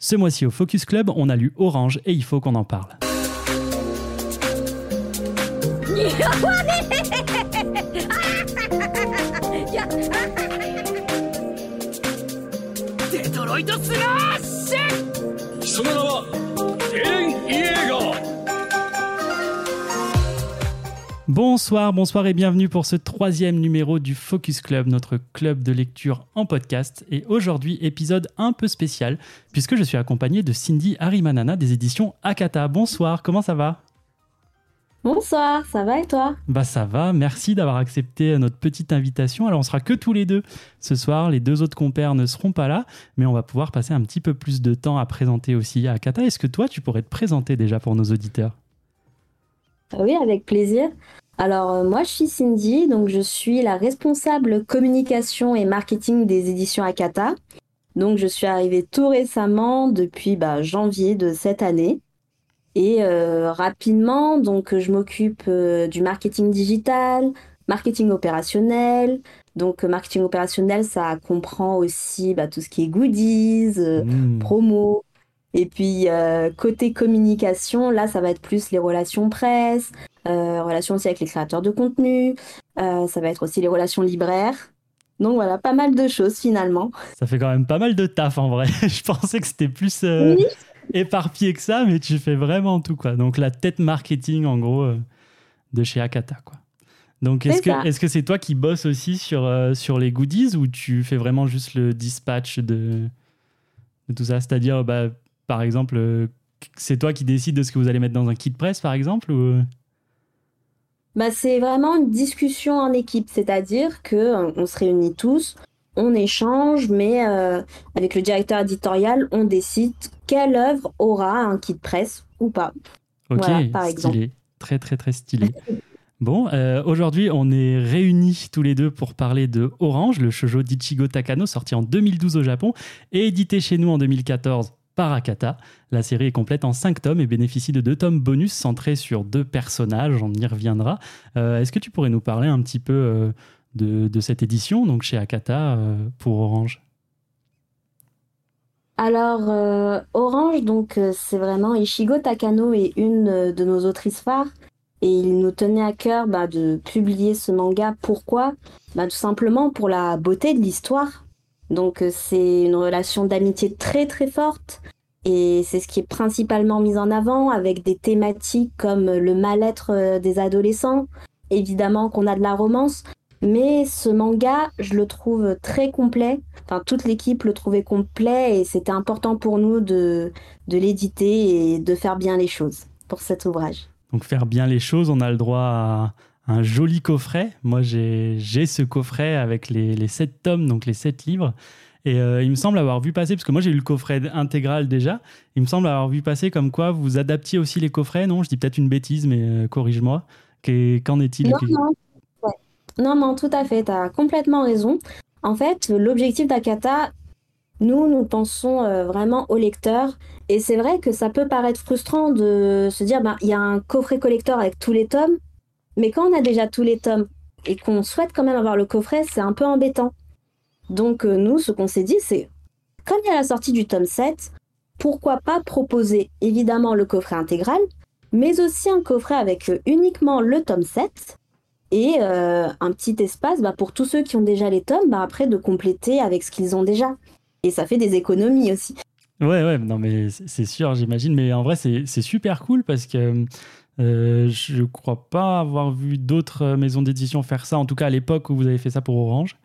Ce mois-ci au Focus Club, on a lu Orange et il faut qu'on en parle. Bonsoir, bonsoir et bienvenue pour ce troisième numéro du Focus Club, notre club de lecture en podcast. Et aujourd'hui, épisode un peu spécial, puisque je suis accompagné de Cindy Harimanana des éditions Akata. Bonsoir, comment ça va? Bonsoir, ça va et toi? Bah ça va, merci d'avoir accepté notre petite invitation. Alors on sera que tous les deux ce soir, les deux autres compères ne seront pas là, mais on va pouvoir passer un petit peu plus de temps à présenter aussi Akata. Est-ce que toi tu pourrais te présenter déjà pour nos auditeurs? Oui, avec plaisir. Alors euh, moi je suis Cindy, donc je suis la responsable communication et marketing des éditions Akata. Donc je suis arrivée tout récemment depuis bah, janvier de cette année. Et euh, rapidement, donc je m'occupe euh, du marketing digital, marketing opérationnel. Donc marketing opérationnel, ça comprend aussi bah, tout ce qui est goodies, mmh. promo. Et puis côté communication, là ça va être plus les relations presse, relations aussi avec les créateurs de contenu, euh, ça va être aussi les relations libraires. Donc voilà, pas mal de choses finalement. Ça fait quand même pas mal de taf en vrai. Je pensais que c'était plus euh, éparpillé que ça, mais tu fais vraiment tout quoi. Donc la tête marketing en gros de chez Akata quoi. Donc est-ce que est-ce que c'est toi qui bosses aussi sur sur les goodies ou tu fais vraiment juste le dispatch de, de tout ça? C'est-à-dire bah, par exemple c'est toi qui décides de ce que vous allez mettre dans un kit presse par exemple ou bah, c'est vraiment une discussion en équipe, c'est-à-dire que euh, on se réunit tous, on échange, mais euh, avec le directeur éditorial, on décide quelle œuvre aura un kit presse ou pas. Ok, par stylé. Très, très, très stylé. Bon, euh, aujourd'hui, on est réunis tous les deux pour parler de Orange, le shoujo d'Ichigo Takano, sorti en 2012 au Japon et édité chez nous en 2014 Parakata. La série est complète en 5 tomes et bénéficie de deux tomes bonus centrés sur deux personnages, on y reviendra. Euh, est-ce que tu pourrais nous parler un petit peu euh, de, cette édition, donc chez Akata, euh, pour Orange? Alors, Orange, donc c'est vraiment Ishigo Takano est une de nos autrices phares et il nous tenait à cœur bah, de publier ce manga. Pourquoi? Bah, Tout simplement pour la beauté de l'histoire. Donc c'est une relation d'amitié très très forte et c'est ce qui est principalement mis en avant avec des thématiques comme le mal-être euh, des adolescents, évidemment qu'on a de la romance, mais ce manga, je le trouve très complet. Enfin, toute l'équipe le trouvait complet et c'était important pour nous de, de l'éditer et de faire bien les choses pour cet ouvrage. Donc faire bien les choses, on a le droit à un joli coffret. Moi, j'ai ce coffret avec les, les 7 tomes, donc les 7 livres. Et euh, il me semble avoir vu passer, parce que moi j'ai eu le coffret intégral déjà, il me semble avoir vu passer comme quoi vous adaptiez aussi les coffrets. Non, je dis peut-être une bêtise, mais euh, corrige-moi. Qu'en est-il non, non. non, tout à fait, tu as complètement raison. En fait, l'objectif d'Akata, nous, nous pensons euh, vraiment au lecteur. Et c'est vrai que ça peut paraître frustrant de se dire, ben, il y a un coffret collector avec tous les tomes, mais quand on a déjà tous les tomes et qu'on souhaite quand même avoir le coffret, c'est un peu embêtant. Donc euh, nous, ce qu'on s'est dit, c'est, comme il y a la sortie du tome 7, pourquoi pas proposer évidemment le coffret intégral, mais aussi un coffret avec euh, uniquement le tome 7 et euh, un petit espace bah, pour tous ceux qui ont déjà les tomes, bah, après de compléter avec ce qu'ils ont déjà. Et ça fait des économies aussi. Ouais, ouais, non, mais c'est sûr, j'imagine. Mais en vrai, c'est super cool parce que euh, je crois pas avoir vu d'autres maisons d'édition faire ça, en tout cas à l'époque où vous avez fait ça pour Orange.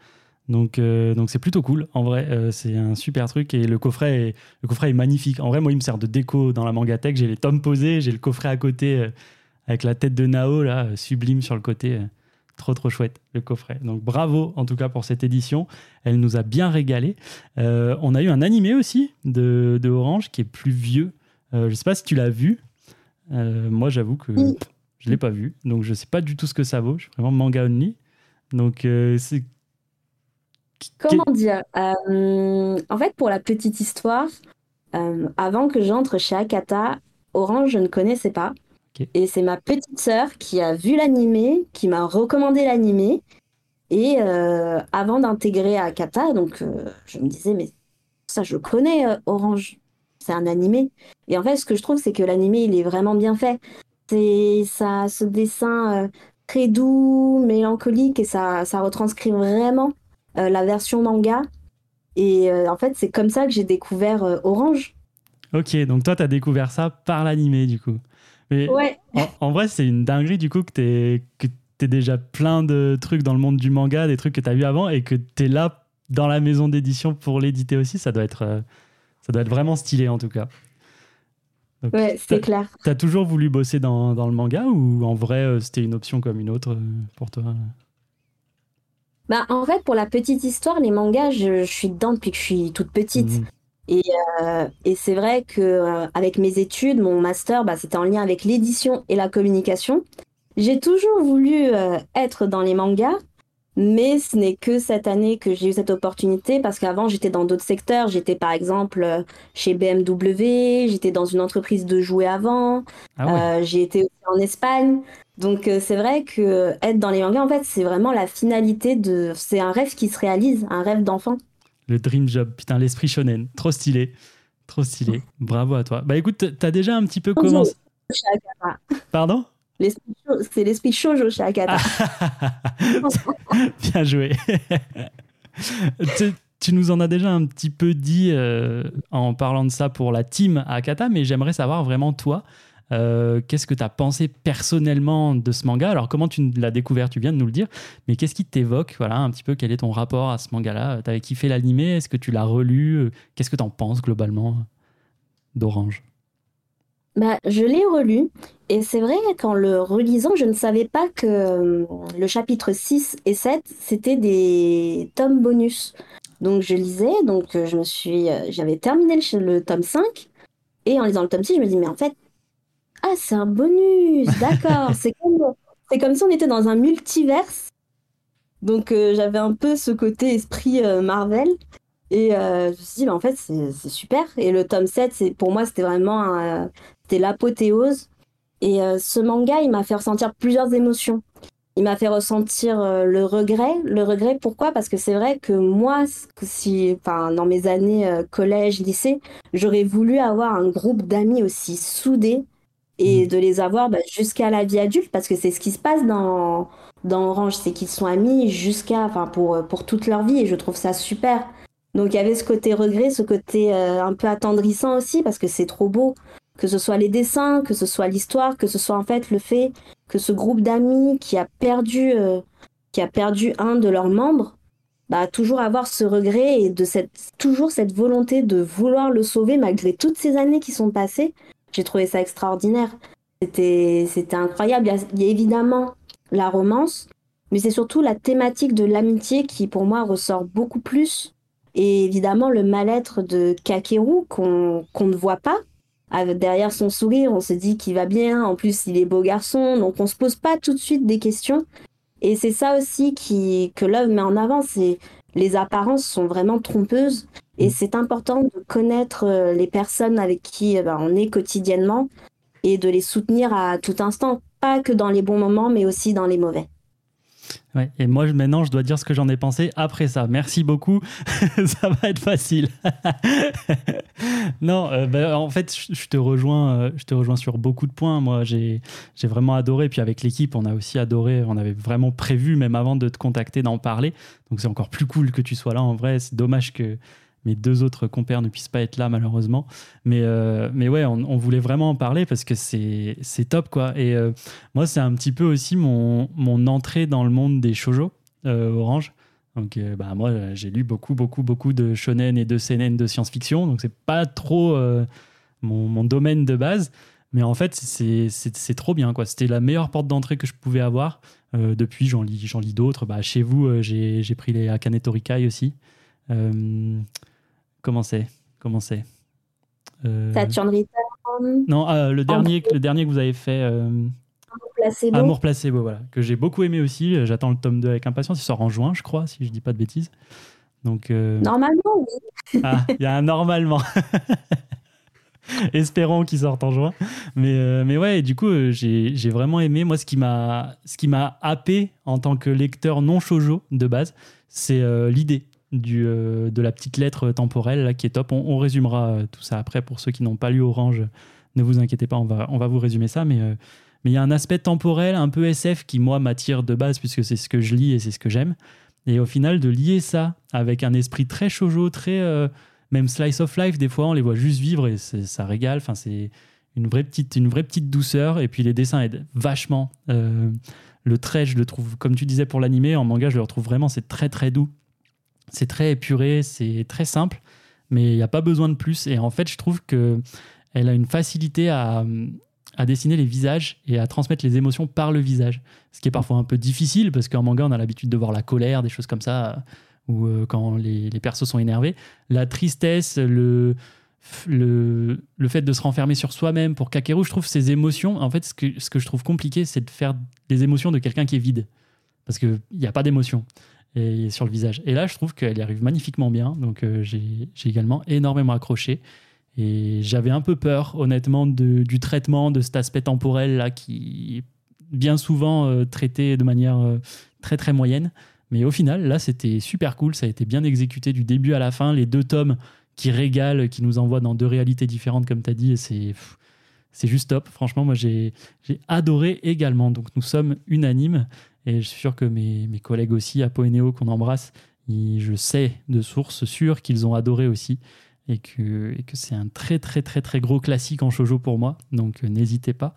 Donc, euh, donc c'est plutôt cool. En vrai, euh, c'est un super truc et le coffret, est, le coffret est magnifique. En vrai, moi, il me sert de déco dans la mangatech. J'ai les tomes posés, j'ai le coffret à côté euh, avec la tête de Nao là, sublime sur le côté. trop trop chouette le coffret. Donc bravo en tout cas pour cette édition. Elle nous a bien régalé. on a eu un animé aussi de, de Orange qui est plus vieux. je sais pas si tu l'as vu. Moi, j'avoue que je l'ai pas vu, donc je sais pas du tout ce que ça vaut. Je suis vraiment manga only. Donc, c'est Comment dire euh, En fait, pour la petite histoire, euh, avant que j'entre chez Akata, Orange, je ne connaissais pas. Et c'est ma petite sœur qui a vu l'animé, qui m'a recommandé l'animé. Et euh, avant d'intégrer Akata, donc je me disais, mais ça, je connais Orange. C'est un animé. Et en fait, ce que je trouve, c'est que l'animé, il est vraiment bien fait. C'est ça, ce dessin très doux, mélancolique, et ça, ça retranscrit vraiment la version manga. Et en fait, c'est comme ça que j'ai découvert Orange. Ok, donc toi, tu as découvert ça par l'animé, du coup. Mais ouais. en, vrai, c'est une dinguerie, du coup, que tu es, déjà plein de trucs dans le monde du manga, des trucs que tu as vu avant, et que tu es là dans la maison d'édition pour l'éditer aussi. Ça doit, être, euh, ça doit être vraiment stylé, en tout cas. ouais, c'est clair. Tu as toujours voulu bosser dans, dans, le manga, ou en vrai, euh, c'était une option comme une autre euh, pour toi? Bah, en fait, pour la petite histoire, les mangas, je, suis dedans depuis que je suis toute petite. Mmh. Et, euh, et c'est vrai que euh, avec mes études, mon master, bah, c'était en lien avec l'édition et la communication. J'ai toujours voulu euh, être dans les mangas, mais ce n'est que cette année que j'ai eu cette opportunité parce qu'avant j'étais dans d'autres secteurs. J'étais par exemple chez BMW, j'étais dans une entreprise de jouets avant, ah j'ai été en Espagne. Donc c'est vrai que être dans les mangas, en fait, c'est vraiment la finalité de. C'est un rêve qui se réalise, un rêve d'enfant. Le dream job, putain, l'esprit shonen. Trop stylé. Trop stylé. Bravo à toi. Bah écoute, t'as déjà un petit peu commencé. Pardon? C'est l'esprit shoujo chez Akata. Bien joué. tu, nous en as déjà un petit peu dit euh, en parlant de ça pour la team Akata, mais j'aimerais savoir vraiment toi, euh, qu'est-ce que tu as pensé personnellement de ce manga? Alors, comment tu l'as découvert? Tu viens de nous le dire, mais qu'est-ce qui t'évoque? Voilà, un petit peu quel est ton rapport à ce manga-là? Tu avais kiffé l'animé? Est-ce que tu l'as relu? Qu'est-ce que tu en penses globalement d'Orange? Bah, je l'ai relu et c'est vrai qu'en le relisant, je ne savais pas que euh, le chapitre 6 et 7, c'était des tomes bonus. Donc je lisais, donc euh, je me suis j'avais terminé le, le, tome 5 et en lisant le tome 6, je me dis mais en fait, ah, c'est un bonus, d'accord. c'est comme, comme si on était dans un multiverse. Donc euh, j'avais un peu ce côté esprit euh, Marvel. Et euh, je me suis dit, bah, en fait, c'est super. Et le tome 7, pour moi, c'était vraiment c'était l'apothéose. Et ce manga, il m'a fait ressentir plusieurs émotions. Il m'a fait ressentir le regret. Le regret, pourquoi? Parce que c'est vrai que moi, si, dans mes années collège, lycée, j'aurais voulu avoir un groupe d'amis aussi soudés et mm. de les avoir bah, jusqu'à la vie adulte parce que c'est ce qui se passe dans, dans Orange, c'est qu'ils sont amis jusqu'à, enfin pour, pour toute leur vie et je trouve ça super. Donc il y avait ce côté regret, ce côté euh, un peu attendrissant aussi parce que c'est trop beau, que ce soit les dessins, que ce soit l'histoire, que ce soit en fait le fait que ce groupe d'amis qui a perdu, euh, qui a perdu un de leurs membres, bah toujours avoir ce regret et de cette toujours cette volonté de vouloir le sauver malgré toutes ces années qui sont passées j'ai trouvé ça extraordinaire. C'était, c'était incroyable. Il y, a, évidemment la romance, mais c'est surtout la thématique de l'amitié qui, pour moi, ressort beaucoup plus. Et évidemment, le mal-être de Kakeru qu'on, ne voit pas. Derrière son sourire, on se dit qu'il va bien. En plus, il est beau garçon, donc on se pose pas tout de suite des questions. Et c'est ça aussi qui, que l'œuvre met en avant, c'est les apparences sont vraiment trompeuses et mm. c'est important de connaître euh, les personnes avec qui euh, bah, on est quotidiennement et de les soutenir à tout instant, pas que dans les bons moments, mais aussi dans les mauvais. Et moi maintenant je dois dire ce que j'en ai pensé après ça. Merci beaucoup, ça va être facile. non, euh, bah, en fait je te rejoins, je te rejoins sur beaucoup de points. Moi j'ai vraiment adoré, puis avec l'équipe on a aussi adoré. On avait vraiment prévu même avant de te contacter d'en parler. Donc c'est encore plus cool que tu sois là. En vrai, c'est dommage que mes deux autres compères ne puissent pas être là malheureusement. Mais, euh, mais ouais, on, voulait vraiment en parler parce que c'est top quoi. Et euh, moi, c'est un petit peu aussi mon, mon entrée dans le monde des shoujo euh, Orange. Donc, bah, moi, j'ai lu beaucoup, beaucoup, beaucoup de shonen et de seinen de science-fiction. Donc, c'est pas trop mon, domaine de base. Mais en fait, c'est trop bien. quoi. C'était la meilleure porte d'entrée que je pouvais avoir. depuis, j'en lis, lis d'autres. Bah, chez vous, j'ai pris les Akane Torikai aussi. Comment c'est? Comment c'est? Euh... Saturn Return Non, euh, le, dernier, le dernier que vous avez fait. Euh... Amour placebo. Amour placebo, voilà. Que j'ai beaucoup aimé aussi. J'attends le tome 2 avec impatience. Il sort en juin, je crois, si je dis pas de bêtises. Donc, euh, Normalement, oui. ah, il y a un normalement. Espérons qu'il sorte en juin. Mais, euh, mais ouais, du coup, j'ai vraiment aimé. Moi, ce qui m'a happé en tant que lecteur non shoujo de base, c'est l'idée du, de la petite lettre temporelle là, qui est top. On, résumera tout ça après pour ceux qui n'ont pas lu Orange. Ne vous inquiétez pas, on va, on va vous résumer ça. Mais mais il y a un aspect temporel un peu SF qui, moi, m'attire de base puisque c'est ce que je lis et c'est ce que j'aime. Et au final, de lier ça avec un esprit très shoujo, très. même slice of life, des fois, on les voit juste vivre et ça régale. Enfin, c'est une vraie petite, une vraie petite douceur. Et puis les dessins aident vachement. Euh, le trait, je le trouve, comme tu disais pour l'animé, en manga, je le retrouve vraiment, c'est très très doux. C'est très épuré, c'est très simple, mais il n'y a pas besoin de plus. Et en fait, je trouve que elle a une facilité à, à dessiner les visages et à transmettre les émotions par le visage. Ce qui est parfois un peu difficile parce qu'en manga, on a l'habitude de voir la colère, des choses comme ça, ou euh, quand les, les persos sont énervés. La tristesse, le, le, le fait de se renfermer sur soi-même pour Kakeru, je trouve ses émotions, en fait, ce que, ce que je trouve compliqué, c'est de faire des émotions de quelqu'un qui est vide. Parce qu'il n'y a pas d'émotion sur le visage. Et là, je trouve qu'elle y arrive magnifiquement bien. Donc, euh, j'ai également énormément accroché. Et j'avais un peu peur, honnêtement, du traitement de cet aspect temporel là qui est bien souvent euh, traité de manière euh, très très moyenne. Mais au final, là, c'était super cool. Ça a été bien exécuté du début à la fin. Les deux tomes qui régale, qui nous envoie dans deux réalités différentes, comme tu as dit. Et c'est, c'est juste top. Franchement, moi, j'ai adoré également. Donc, nous sommes unanimes. Et je suis sûr que mes, mes collègues aussi, Apo et Néo, qu'on embrasse, je sais de sources sûres qu'ils ont adoré aussi. Et que, et que c'est un très, très, très, très gros classique en shoujo pour moi. Donc, euh, n'hésitez pas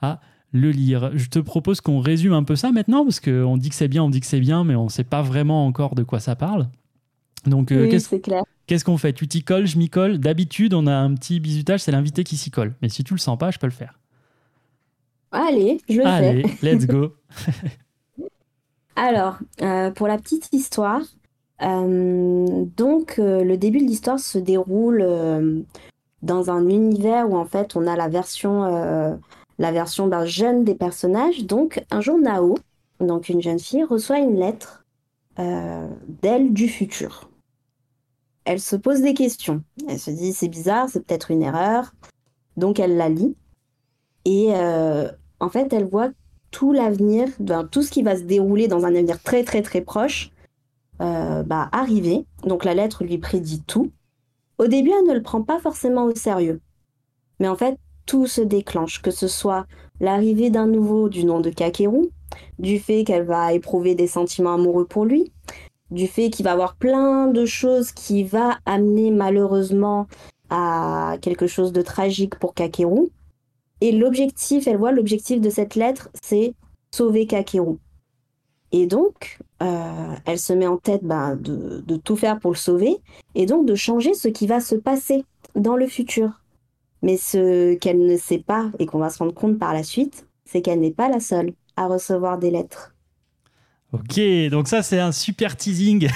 à le lire. Je te propose qu'on résume un peu ça maintenant, parce qu'on dit que c'est bien, on dit que c'est bien, mais on ne sait pas vraiment encore de quoi ça parle. Donc, euh, oui. Qu'est-ce qu'on fait? Tu t'y colles, je m'y colle. D'habitude, on a un petit bisutage, c'est l'invité qui s'y colle. Mais si tu le sens pas, je peux le faire. Allez, je le fais. Allez, let's go. Alors, euh, pour la petite histoire, euh, donc euh, le début de l'histoire se déroule dans un univers où en fait on a la version, la version jeune des personnages. Donc un jour Nao, donc une jeune fille, reçoit une lettre d'elle du futur elle se pose des questions. Elle se dit c'est bizarre, c'est peut-être une erreur. Donc elle la lit. Et en fait, elle voit tout l'avenir, tout ce qui va se dérouler dans un avenir très très très proche, euh, bah, arriver. Donc la lettre lui prédit tout. Au début, elle ne le prend pas forcément au sérieux. Mais en fait, tout se déclenche, que ce soit l'arrivée d'un nouveau du nom de Kakeru, du fait qu'elle va éprouver des sentiments amoureux pour lui, du fait qu'il va avoir plein de choses qui va amener malheureusement à quelque chose de tragique pour Kakeru. Et l'objectif, elle voit l'objectif de cette lettre, c'est sauver Kakeru. Et donc, euh, elle se met en tête de, de, tout faire pour le sauver, et donc de changer ce qui va se passer dans le futur. Mais ce qu'elle ne sait pas, et qu'on va se rendre compte par la suite, c'est qu'elle n'est pas la seule à recevoir des lettres. Ok, donc ça c'est un super teasing.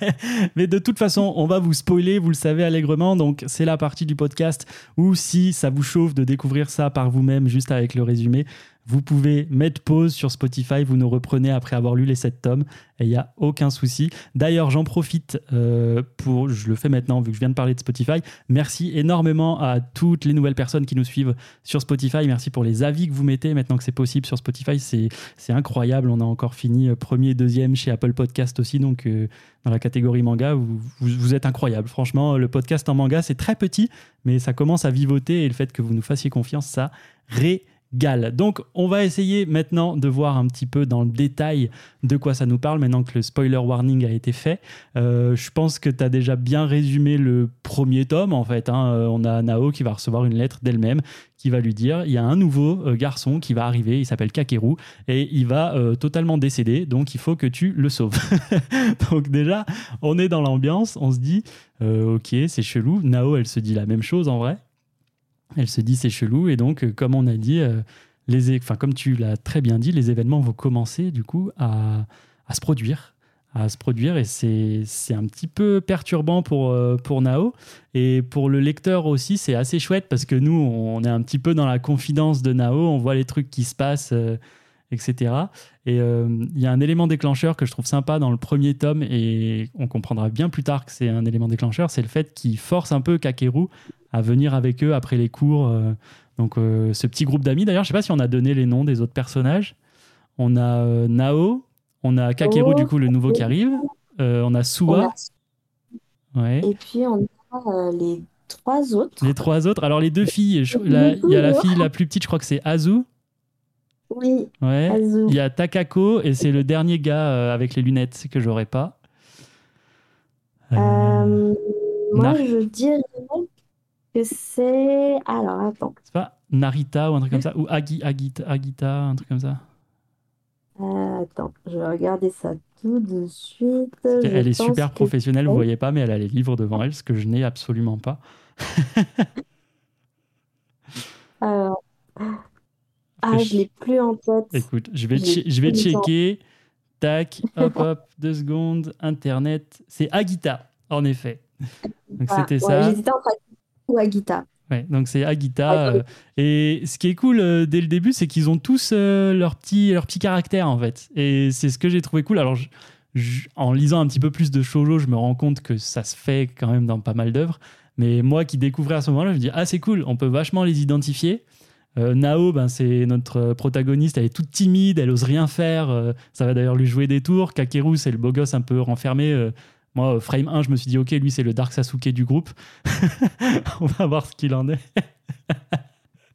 Mais de toute façon, on va vous spoiler, vous le savez allègrement. Donc c'est la partie du podcast où si ça vous chauffe de découvrir ça par vous-même juste avec le résumé, vous pouvez mettre pause sur Spotify, vous nous reprenez après avoir lu les 7 tomes et il n'y a aucun souci. D'ailleurs, j'en profite euh, pour, je le fais maintenant vu que je viens de parler de Spotify. Merci énormément à toutes les nouvelles personnes qui nous suivent sur Spotify. Merci pour les avis que vous mettez maintenant que c'est possible sur Spotify. C'est incroyable. On a encore fini euh, premier, deuxième chez Apple Podcast aussi. Donc, euh, dans la catégorie manga, vous, vous, êtes incroyable. Franchement, le podcast en manga, c'est très petit, mais ça commence à vivoter et le fait que vous nous fassiez confiance, ça ré donc on va essayer maintenant de voir un petit peu dans le détail de quoi ça nous parle, maintenant que le spoiler warning a été fait. Euh, je pense que tu as déjà bien résumé le premier tome en fait. Hein. Euh, on a Nao qui va recevoir une lettre d'elle-même qui va lui dire il y a un nouveau euh, garçon qui va arriver, il s'appelle Kakeru et il va totalement décéder, donc il faut que tu le sauves. donc déjà, on est dans l'ambiance, on se dit ok, c'est chelou. Nao, elle se dit la même chose en vrai. Elle se dit c'est chelou et donc euh, comme on a dit, euh, les, enfin comme tu l'as très bien dit, les événements vont commencer du coup à, à se produire, à se produire et c'est un petit peu perturbant pour euh, pour Nao et pour le lecteur aussi c'est assez chouette parce que nous on est un petit peu dans la confidence de Nao, on voit les trucs qui se passent. etc. Et il y a un élément déclencheur que je trouve sympa dans le premier tome, et on comprendra bien plus tard que c'est un élément déclencheur, c'est le fait qu'il force un peu Kakeru à venir avec eux après les cours. Euh, donc euh, ce petit groupe d'amis, d'ailleurs, je sais pas si on a donné les noms des autres personnages. On a euh, Nao, on a Kakeru, du coup, le nouveau qui arrive. on a Suwa. Ouais. Et puis on a les trois autres. Les trois autres. Alors les deux filles, il y a la fille la plus petite, je crois que c'est Azu. Oui. Ouais. Il y a Takako et c'est le dernier gars avec les lunettes que j'aurais pas. moi, je dirais que c'est. Alors, attends. C'est pas Narita ou un truc comme ça Ou Agi, Agita, Agita, un truc comme ça euh, Attends, je vais regarder ça tout de suite. Elle est super professionnelle, vous voyez pas, mais elle a les livres devant elle, ce que je n'ai absolument pas. Alors. Ah, je l'ai plus en tête. Écoute, je vais, je vais checker. Tac, hop, hop, deux secondes. Internet. C'est Agita, en effet. Donc c'était ça. J'hésitais entre ou Agita. Ouais, donc c'est Agita. Euh, et ce qui est cool euh, dès le début, c'est qu'ils ont tous euh, leur, petit, leur petit caractère en fait. Et c'est ce que j'ai trouvé cool. Alors, en lisant un petit peu plus de shoujo, je me rends compte que ça se fait quand même dans pas mal d'œuvres. Mais moi qui découvrais à ce moment-là, je me dis ah c'est cool, on peut vachement les identifier. Nao, ben, c'est notre protagoniste, elle est toute timide, elle ose rien faire. ça va d'ailleurs lui jouer des tours. Kakeru, c'est le beau gosse un peu renfermé. Moi, Frame 1, je me suis dit, ok, lui, c'est le Dark Sasuke du groupe. On va voir ce qu'il en est.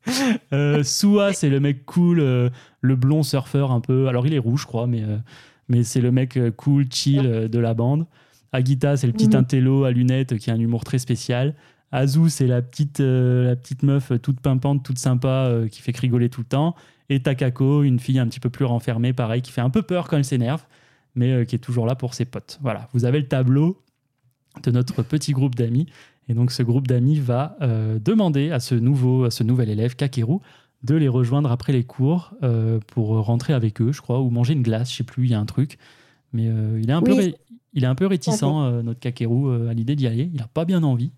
euh, Sua, c'est le mec cool, euh, le blond surfeur un peu. Alors, il est rouge, je crois, mais, euh, mais c'est le mec euh, cool, chill de la bande. Agita, c'est le petit mhm. intello à lunettes qui a un humour très spécial. Azu, c'est la petite, la petite meuf toute pimpante, toute sympa, qui fait rigoler tout le temps. Et Takako, une fille un petit peu plus renfermée, pareil, qui fait un peu peur quand elle s'énerve mais euh, qui est toujours là pour ses potes. Voilà, vous avez le tableau de notre petit groupe d'amis. Et donc ce groupe d'amis va euh, demander à ce, nouveau, à ce nouvel élève, Kakeru, de les rejoindre après les cours euh, pour rentrer avec eux, je crois, ou manger une glace, je sais plus, il y a un truc. Mais il, est un peu il est un peu réticent, notre Kakeru, à l'idée d'y aller. Il n'a pas bien envie.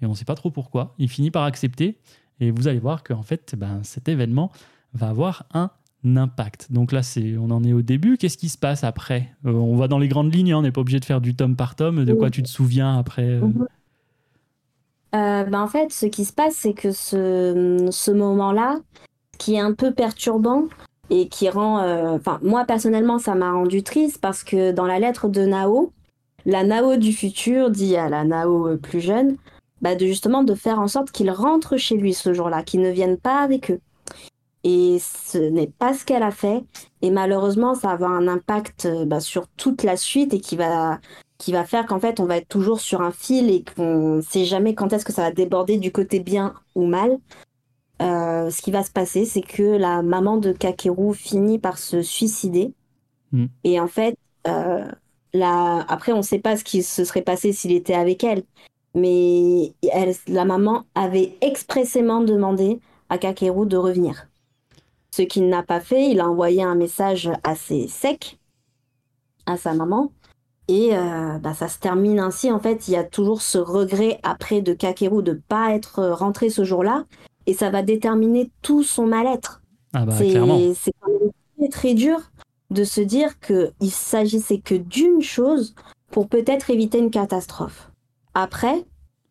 Et on ne sait pas trop pourquoi. Il finit par accepter. Et vous allez voir qu'en fait, ben, cet événement va avoir un impact. Donc là, c'est, on en est au début. Qu'est-ce qui se passe après euh, On va dans les grandes lignes, hein. on n'est pas obligé de faire du tome par tome. De quoi tu te souviens après euh mhm. euh, ben, En fait, ce qui se passe, c'est que ce, ce moment-là, qui est un peu perturbant et qui rend... Enfin, moi, personnellement, ça m'a rendu triste parce que dans la lettre de Nao, la Nao du futur dit à la Nao plus jeune bah, de justement de faire en sorte qu'il rentre chez lui ce jour-là, qu'il ne vienne pas avec eux. Et ce n'est pas ce qu'elle a fait. Et malheureusement, ça va avoir un impact euh, bah, sur toute la suite et qui va, qui va faire qu'en fait, on va être toujours sur un fil et qu'on ne sait jamais quand est-ce que ça va déborder du côté bien ou mal. Euh, ce qui va se passer, c'est que la maman de Kakeru finit par se suicider. Mm. Et en fait, euh, après, on ne sait pas ce qui se serait passé s'il était avec elle. Mais elle, la maman avait expressément demandé à Kakeru de revenir. Ce qu'il n'a pas fait, il a envoyé un message assez sec à sa maman. Et euh, bah, ça se termine ainsi. En fait, il y a toujours ce regret après de Kakeru de ne pas être rentré ce jour-là. Et ça va déterminer tout son mal-être. Ah bah, c'est très, très dur de se dire qu'il s'agissait que d'une chose pour peut-être éviter une catastrophe. Après,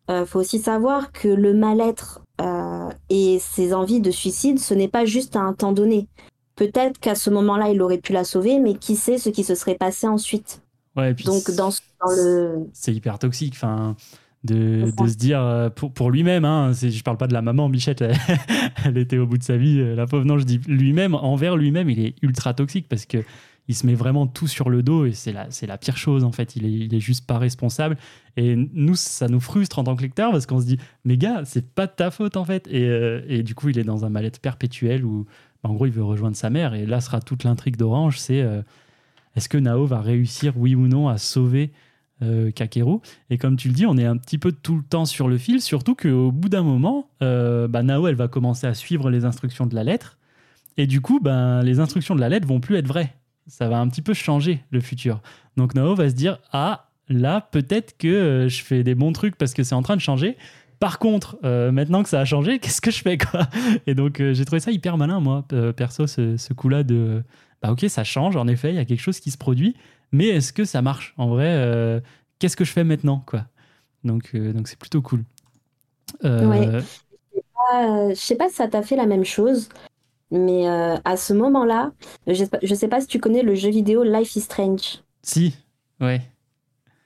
il euh, faut aussi savoir que le mal-être euh, et ses envies de suicide, ce n'est pas juste à un temps donné. Peut-être qu'à ce moment-là, il aurait pu la sauver, mais qui sait ce qui se serait passé ensuite? Ouais, puis Donc, dans, le. C'est hyper toxique. Enfin, de, de, se dire euh, pour, pour lui-même, hein, je parle pas de la maman, Bichette, elle, était au bout de sa vie, euh, la pauvre, non, je dis lui-même, envers lui-même, il est ultra toxique parce que il se met vraiment tout sur le dos et c'est la, pire chose en fait. Il est, juste pas responsable. Et nous, ça nous frustre en tant que lecteur parce qu'on se dit, mais gars, c'est pas de ta faute en fait. Et, euh, du coup, il est dans un mal-être perpétuel où, bah, en gros, il veut rejoindre sa mère. Et là sera toute l'intrigue d'Orange c'est euh, est-ce que Nao va réussir, oui ou non, à sauver euh, Kakeru? Et comme tu le dis, on est un petit peu tout le temps sur le fil, surtout qu'au bout d'un moment, bah, Nao, elle va commencer à suivre les instructions de la lettre. Et du coup, ben, les instructions de la lettre vont plus être vraies ça va un petit peu changer le futur. Donc Nao va se dire ah là peut-être que euh, je fais des bons trucs parce que c'est en train de changer. Par contre, euh, maintenant que ça a changé, qu'est-ce que je fais quoi? Et donc euh, j'ai trouvé ça hyper malin moi perso ce, coup-là de bah ok ça change en effet il y a quelque chose qui se produit, mais est-ce que ça marche? En vrai Qu'est-ce que je fais maintenant quoi? Donc c'est plutôt cool. Je sais pas si ça t'a fait la même chose. Mais euh, à ce moment-là, je ne sais pas si tu connais le jeu vidéo Life is Strange. Si, ouais.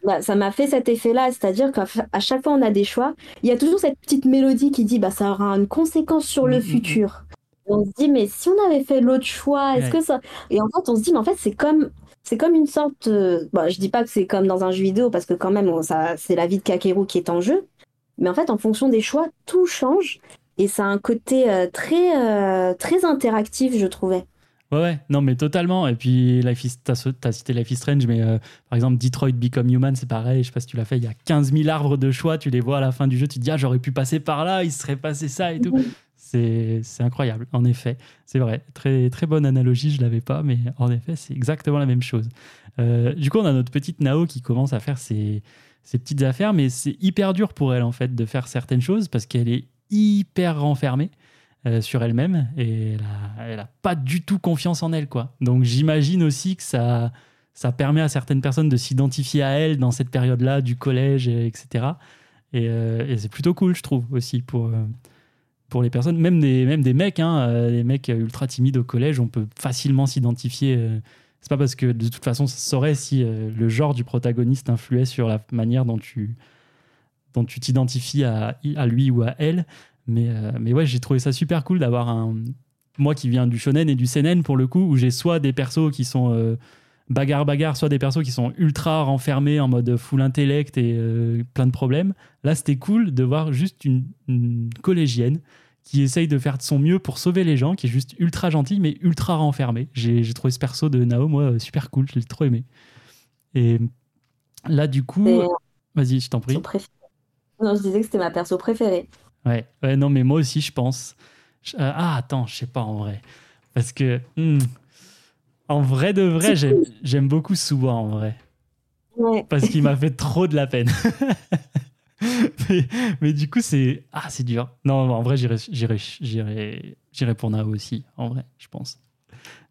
bah, ça m'a fait cet effet-là, c'est-à-dire qu'à chaque fois on a des choix, il y a toujours cette petite mélodie qui dit bah ça aura une conséquence sur le mm, mm, mm. futur. on se dit mais si on avait fait l'autre choix, est-ce que ça Et en fait on se dit mais en fait c'est comme c'est comme une sorte euh... bon, je dis pas que c'est comme dans un jeu vidéo parce que quand même ça c'est la vie de Kakeru qui est en jeu, mais en fait en fonction des choix tout change et ça a un côté euh, très euh, très interactif je trouvais. Ouais, ouais, non, mais totalement. Et puis, tu as, cité Life is Strange, mais euh, par exemple, Detroit Become Human, c'est pareil. Je sais pas si tu l'as fait. Il y a 15 000 arbres de choix. Tu les vois à la fin du jeu. Tu te dis, ah, j'aurais pu passer par là, il serait passé ça et tout. Mhm. C'est incroyable, en effet. C'est vrai. Très, très bonne analogie, je l'avais pas, mais en effet, c'est exactement la même chose. Euh, du coup, on a notre petite Nao qui commence à faire ses, ses petites affaires, mais c'est hyper dur pour elle, en fait, de faire certaines choses parce qu'elle est hyper renfermée. Euh, sur elle-même et elle a, pas du tout confiance en elle quoi. Donc j'imagine aussi que ça ça permet à certaines personnes de s'identifier à elle dans cette période-là du collège etc. Euh, et, c'est plutôt cool je trouve aussi pour euh, pour les personnes même des même des mecs hein, des mecs ultra timides au collège on peut facilement s'identifier c'est pas parce que de toute façon ça saurait si le genre du protagoniste influait sur la manière dont tu dont tu t'identifies à, à lui ou à elle mais, euh, mais ouais, j'ai trouvé ça super cool d'avoir un. Moi qui viens du shonen et du seinen pour le coup, où j'ai soit des persos qui sont euh, bagarre bagarre, soit des persos qui sont ultra renfermés en mode full intellect et euh, plein de problèmes. Là, c'était cool de voir juste une, collégienne qui essaye de faire de son mieux pour sauver les gens, qui est juste ultra gentille mais ultra renfermée. J'ai trouvé ce perso de Nao, moi, super cool, je l'ai trop aimé. Et là, du coup, vas-y, je t'en prie. Non, je disais que c'était ma perso préférée. Ouais. ouais, non, mais moi aussi, je pense. Euh, ah, attends, je sais pas en vrai. Parce que, hmm, en vrai de vrai, j'aime beaucoup Suwa en vrai. Ouais. Parce qu'il m'a fait trop de la peine. mais, du coup, c'est ah, c'est dur. Non, en vrai, j'irai pour Nao aussi, en vrai, je pense.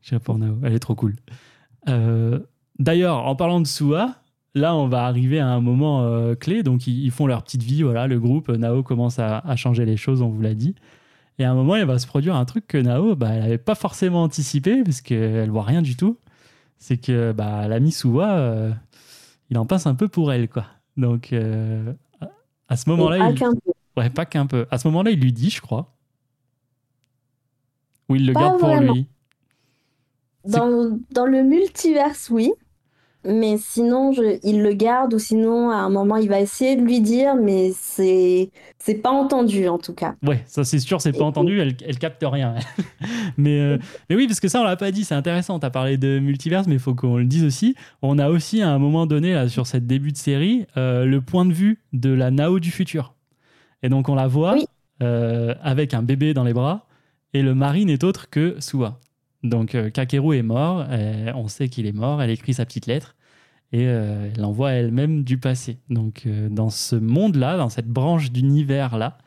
J'irai pour Nao. Elle est trop cool. Euh, d'ailleurs, en parlant de Suwa, Là, on va arriver à un moment euh, clé. Donc, ils, font leur petite vie. Voilà, le groupe, Nao commence à, changer les choses, on vous l'a dit. Et à un moment, il va se produire un truc que Nao, bah, elle n'avait pas forcément anticipé, parce qu'elle voit rien du tout. C'est que bah, l'ami Suwa, euh, il en passe un peu pour elle, quoi. Donc, euh, à ce moment-là. Pas qu'un peu. Ouais, pas qu'un peu. À ce moment-là, il lui dit, je crois. Ou il le garde pour lui. Dans, dans, le multiverse, oui. Mais sinon, je, il le garde ou sinon, à un moment, il va essayer de lui dire, mais c'est c'est pas entendu en tout cas. Ouais, ça c'est sûr, c'est pas entendu, elle, elle capte rien. mais, euh, mais oui, parce que ça, on l'a pas dit, c'est intéressant. Tu as parlé de multiverse, mais il faut qu'on le dise aussi. On a aussi, à un moment donné, là, sur cette début de série, euh, le point de vue de la Nao du futur. Et donc, on la voit euh, avec un bébé dans les bras, et le mari n'est autre que Suwa. Donc Kakeru est mort, on sait qu'il est mort, elle écrit sa petite lettre et euh, elle envoie elle-même du passé. Donc euh, dans ce monde-là, dans cette branche d'univers-là,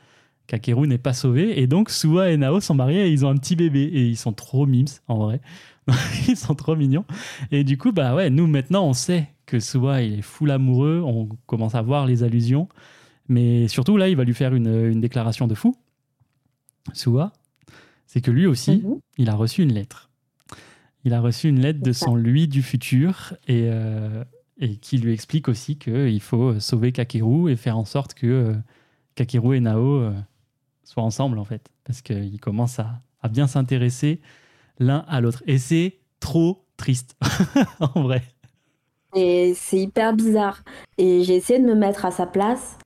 Kakeru n'est pas sauvé et donc Suwa et Nao sont mariés et ils ont un petit bébé et ils sont trop mimes en vrai. ils sont trop mignons. Et du coup, bah ouais, nous maintenant on sait que Suwa il est full amoureux, on commence à voir les allusions, mais surtout là il va lui faire une, déclaration de fou. Suwa, c'est que lui aussi, mhm. il a reçu une lettre. Il a reçu une lettre de son lui du futur et, euh, et qui lui explique aussi qu'il faut sauver Kakeru et faire en sorte que euh, Kakeru et Nao euh, soient ensemble en fait. Parce qu'ils commencent à, à bien s'intéresser l'un à l'autre. Et c'est trop triste, en vrai. Et c'est hyper bizarre. Et j'ai essayé de me mettre à sa place.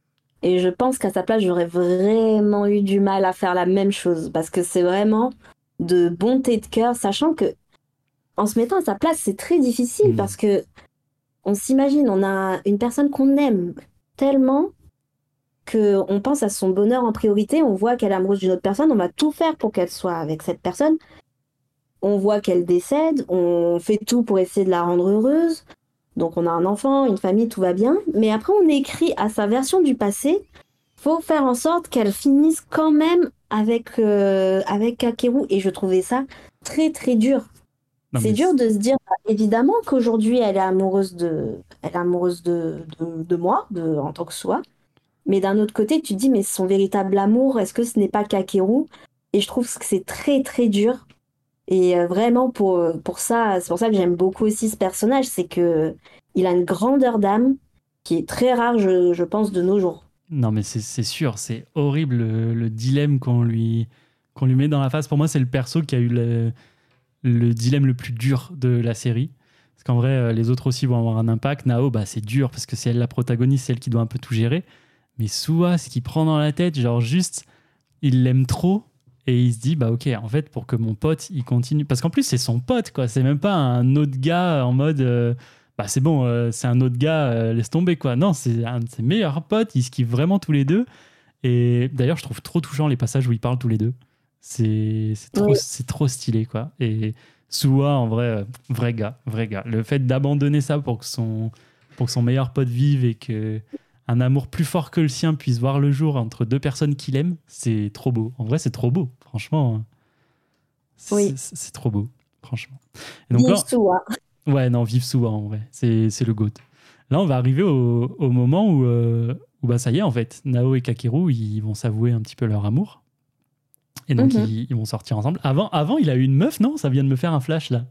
Et je pense qu'à sa place, j'aurais vraiment eu du mal à faire la même chose. Parce que c'est vraiment de bonté de cœur, sachant que en se mettant à sa place, c'est très difficile mm. parce que on s'imagine, on a une personne qu'on aime tellement que on pense à son bonheur en priorité, on voit qu'elle est amoureuse d'une autre personne, on va tout faire pour qu'elle soit avec cette personne. On voit qu'elle décède, on fait tout pour essayer de la rendre heureuse. Donc on a un enfant, une famille, tout va bien. Mais après on écrit à sa version du passé, faut faire en sorte qu'elle finisse quand même avec euh, avec Kakeru et je trouvais ça très très dur c'est dur de se dire, évidemment qu'aujourd'hui, elle est amoureuse de, elle est amoureuse de, de, moi, de, en tant que soi. Mais d'un autre côté, tu te dis, mais son véritable amour, est-ce que ce n'est pas Kakeru? Et je trouve que c'est très, très dur. Et euh, vraiment, pour, pour ça, c'est pour ça que j'aime beaucoup aussi ce personnage, c'est que il a une grandeur d'âme. qui est très rare, je, pense, de nos jours. Non, mais c'est sûr, c'est horrible le, dilemme qu'on lui, qu'on lui met dans la face. Pour moi, c'est le perso qui a eu le, le dilemme le plus dur de la série. Parce qu'en vrai, euh, les autres aussi vont avoir un impact. Nao, bah, c'est dur parce que c'est elle la protagoniste, c'est elle qui doit un peu tout gérer. Mais Sua, ce qu'il prend dans la tête, genre juste, il l'aime trop et il se dit, bah ok, en fait, pour que mon pote, il continue. Parce qu'en plus, c'est son pote, quoi. C'est même pas un autre gars en mode, euh, bah c'est bon, euh, c'est un autre gars, laisse tomber, quoi. Non, c'est un de ses meilleurs potes, ils se kiffent vraiment tous les deux. Et d'ailleurs, je trouve trop touchant les passages où ils parlent tous les deux. C'est trop, trop stylé, quoi. Et Sua, en vrai, euh, vrai gars, vrai gars. Le fait d'abandonner ça pour que, son, pour que son meilleur pote vive et que un amour plus fort que le sien puisse voir le jour entre deux personnes qu'il aime, c'est trop beau. En vrai, c'est trop beau, franchement. Oui. C'est trop beau, franchement. Et donc, vive Sua. Ouais, non, vive Sua, en vrai. C'est le GOAT. Là, on va arriver au, au moment où, euh, où, bah, ça y est, en fait, Nao et Kakeru, ils vont s'avouer un petit peu leur amour. Et donc, mhm. ils, vont sortir ensemble. Avant, avant, il a eu une meuf, non? Ça vient de me faire un flash, là.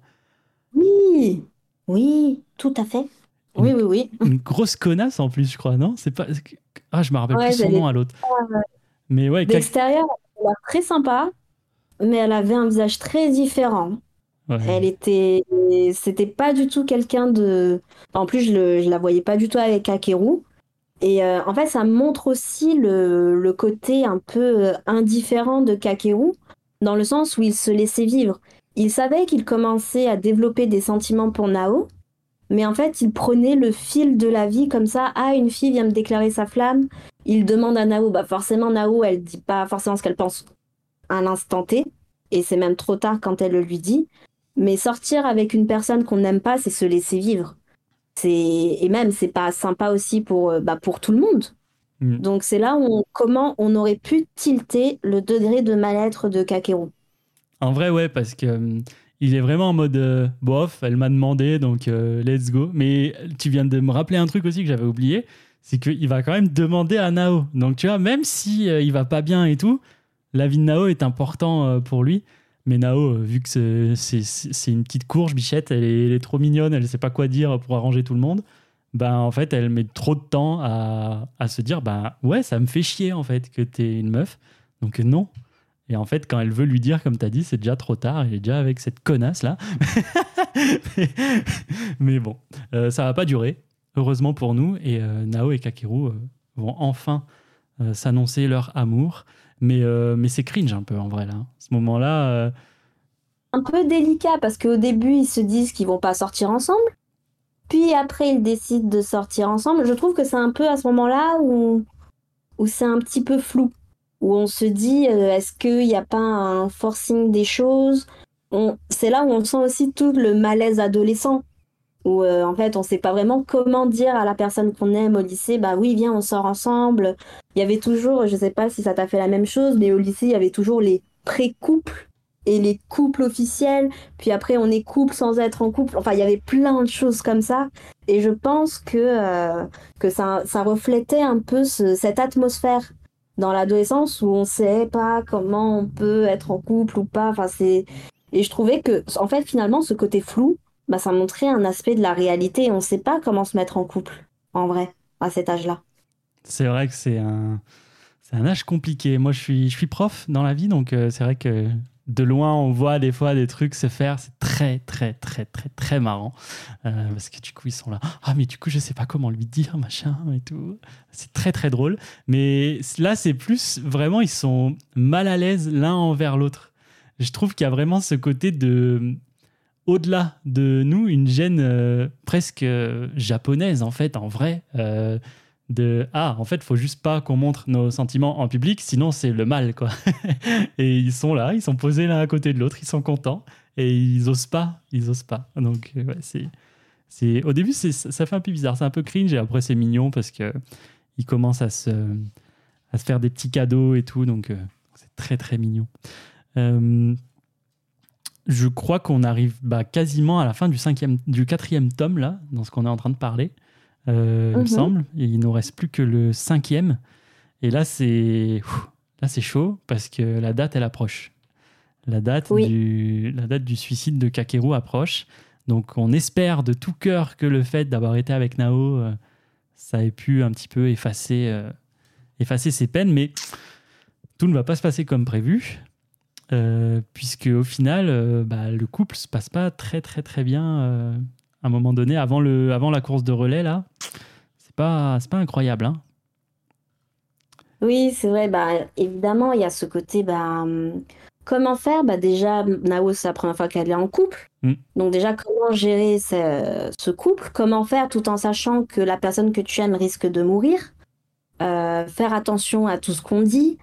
Oui, oui, tout à fait. oui, oui, oui. Une grosse connasse, en plus, je crois, non? C'est pas... Ah, je me rappelle plus son nom à l'autre. Mais ouais, D'extérieur, elle a très sympa, mais elle avait un visage très différent. Elle était... C'était pas du tout quelqu'un de... En plus, je, le... je la voyais pas du tout avec Akeru. Et euh, en fait, ça montre aussi le, côté un peu euh, indifférent de Kakeru, dans le sens où il se laissait vivre. Il savait qu'il commençait à développer des sentiments pour Nao, mais en fait, il prenait le fil de la vie comme ça. Ah, une fille vient me déclarer sa flamme. Il demande à Nao. Bah, forcément, Nao, elle dit pas forcément ce qu'elle pense à l'instant T. Et c'est même trop tard quand elle le lui dit. Mais sortir avec une personne qu'on n'aime pas, c'est se laisser vivre et même c'est pas sympa aussi pour euh, bah, pour tout le monde. Mm. Donc c'est là où comment on aurait pu tilter le degré de mal-être de Kakeru. En vrai ouais parce que euh, il est vraiment en mode euh, bof, elle m'a demandé donc let's go. Mais tu viens de me rappeler un truc aussi que j'avais oublié, c'est qu'il va quand même demander à Nao. Donc tu vois même si il va pas bien et tout, la vie de Nao est important pour lui. Mais Nao, euh, vu que c'est une petite courge, bichette, elle est, trop mignonne, elle ne sait pas quoi dire pour arranger tout le monde. Ben, en fait, elle met trop de temps à, se dire ben, Ouais, ça me fait chier en fait que tu es une meuf. Donc, non. Et en fait, quand elle veut lui dire, comme tu as dit, c'est déjà trop tard. Elle est déjà avec cette connasse là. mais, bon, euh, ça va pas durer, heureusement pour nous. Et euh, Nao et Kakeru vont enfin s'annoncer leur amour. Mais, euh, mais c'est cringe un peu en vrai là. Ce moment-là. Euh, un peu délicat parce qu'au début ils se disent qu'ils vont pas sortir ensemble. Puis après ils décident de sortir ensemble. Je trouve que c'est un peu à ce moment-là où, où c'est un petit peu flou. Où on se dit euh, est-ce qu'il n'y a pas un forcing des choses? C'est là où on sent aussi tout le malaise adolescent où euh, en fait on sait pas vraiment comment dire à la personne qu'on aime au lycée bah oui viens on sort ensemble. Il y avait toujours je sais pas si ça t'a fait la même chose mais au lycée il y avait toujours les pré-couples et les couples officiels. Puis après on est couple sans être en couple. Enfin il y avait plein de choses comme ça. Et je pense que euh, que ça, ça reflétait un peu cette atmosphère dans l'adolescence où on sait pas comment on peut être en couple ou pas. Enfin c'est et je trouvais que en fait finalement ce côté flou bah, ça montrait un aspect de la réalité. On ne sait pas comment se mettre en couple, en vrai, à cet âge-là. C'est vrai que c'est un, c'est un âge compliqué. Moi, je suis, je suis prof dans la vie, donc euh, c'est vrai que de loin, on voit des fois des trucs se faire. C'est très, très, très, très, très marrant. Euh, parce que du coup, ils sont là. Ah, mais du coup, je sais pas comment lui dire, machin et tout. C'est très, très drôle. Mais là, c'est plus vraiment, ils sont mal à l'aise l'un envers l'autre. Je trouve qu'il y a vraiment ce côté de au-delà de nous une gêne euh, presque euh, japonaise en fait en vrai euh, de ah en fait faut juste pas qu'on montre nos sentiments en public sinon c'est le mal quoi. Et ils sont là ils sont posés l'un à côté de l'autre ils sont contents et ils osent pas ils osent pas. Donc c'est c'est au début c'est ça fait un peu bizarre c'est un peu cringe et après c'est mignon parce que ils commencent à se à se faire des petits cadeaux et tout donc c'est très très mignon je crois qu'on arrive bah, quasiment à la fin du, cinquième, du quatrième tome, là, dans ce qu'on est en train de parler, euh, il me mhm. semble. il ne nous reste plus que le cinquième. Et là, c'est là c'est chaud parce que la date, elle approche. La date, du, la date du suicide de Kakeru approche. Donc, on espère de tout cœur que le fait d'avoir été avec Nao, euh, ça ait pu un petit peu effacer, effacer ses peines. Mais tout ne va pas se passer comme prévu. Puisque au final, bah, le couple se passe pas très très très bien à un moment donné, avant, le, avant la course de relais, là, c'est pas, pas incroyable. Hein. Oui, c'est vrai. Bah, évidemment, il y a ce côté. Bah, comment faire? Bah, Déjà, Nao, c'est la première fois qu'elle est en couple. Mm. Donc, déjà, comment gérer ce, couple? Comment faire tout en sachant que la personne que tu aimes risque de mourir? Euh, Faire attention à tout ce qu'on dit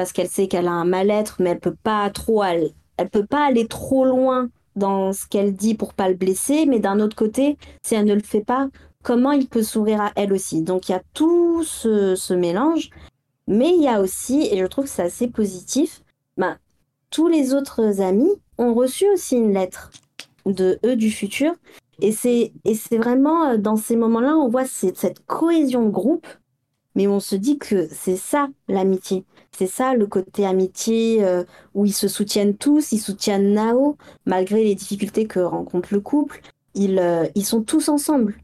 parce qu'elle sait qu'elle a un mal-être, mais elle peut pas trop, elle, peut pas aller trop loin dans ce qu'elle dit pour pas le blesser, mais d'un autre côté, si elle ne le fait pas, comment il peut s'ouvrir à elle aussi? Donc il y a tout ce, mélange, mais il y a aussi, et je trouve que c'est assez positif, ben, tous les autres amis ont reçu aussi une lettre de eux du futur, et c'est vraiment euh, dans ces moments-là, on voit cette cohésion de groupe mais on se dit que c'est ça l'amitié. C'est ça le côté amitié euh, où ils se soutiennent tous, ils soutiennent Nao, malgré les difficultés que rencontre le couple. Ils, euh, ils sont tous ensemble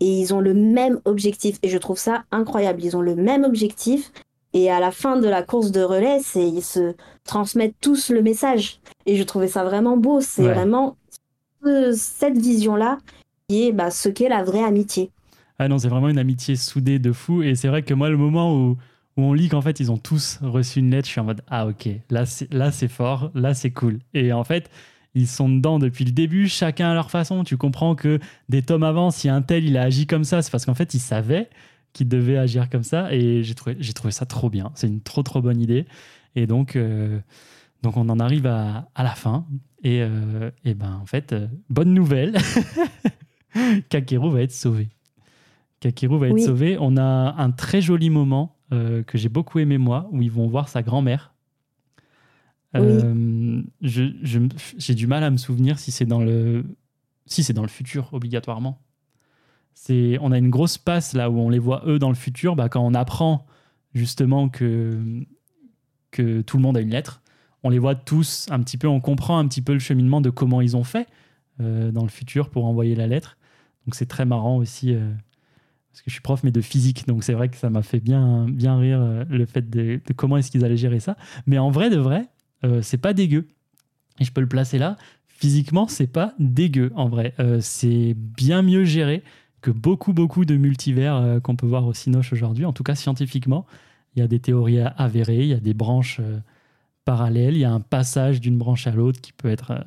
et ils ont le même objectif. Et je trouve ça incroyable. Ils ont le même objectif. Et à la fin de la course de relais, c'est ils se transmettent tous le message. Et je trouvais ça vraiment beau. C'est vraiment cette vision-là qui est bah, ce qu'est la vraie amitié. Ah non, c'est vraiment une amitié soudée de fou. Et c'est vrai que moi, le moment où, où on lit qu'en fait, ils ont tous reçu une lettre, je suis en mode Ah, ok, là, c'est, fort, là, c'est cool. Et en fait, ils sont dedans depuis le début, chacun à leur façon. Tu comprends que des tomes avant, si un tel, il a agi comme ça, c'est parce qu'en fait, il savait qu'il devait agir comme ça. Et j'ai trouvé, trouvé ça trop bien. C'est une trop, trop bonne idée. Et donc, euh, donc on en arrive à, à la fin. Et, euh, et ben, en fait, euh, bonne nouvelle Kakeru va être sauvé. Kakeru va être sauvé. On a un très joli moment euh, que j'ai beaucoup aimé moi, où ils vont voir sa grand-mère. Euh, j'ai du mal à me souvenir si c'est dans le si c'est dans le futur obligatoirement. C'est on a une grosse passe là où on les voit eux dans le futur. Bah, quand on apprend justement que que tout le monde a une lettre, on les voit tous un petit peu. On comprend un petit peu le cheminement de comment ils ont fait euh, dans le futur pour envoyer la lettre. Donc c'est très marrant aussi parce que je suis prof, mais de physique. Donc c'est vrai que ça m'a fait bien, bien rire euh, le fait de, comment est-ce qu'ils allaient gérer ça. Mais en vrai de vrai, euh, c'est pas dégueu. Et je peux le placer là. Physiquement, c'est pas dégueu en vrai. Euh, c'est bien mieux géré que beaucoup, beaucoup de multivers qu'on peut voir au Cinoche aujourd'hui. En tout cas, scientifiquement, il y a des théories avérées, il y a des branches parallèles, il y a un passage d'une branche à l'autre qui peut être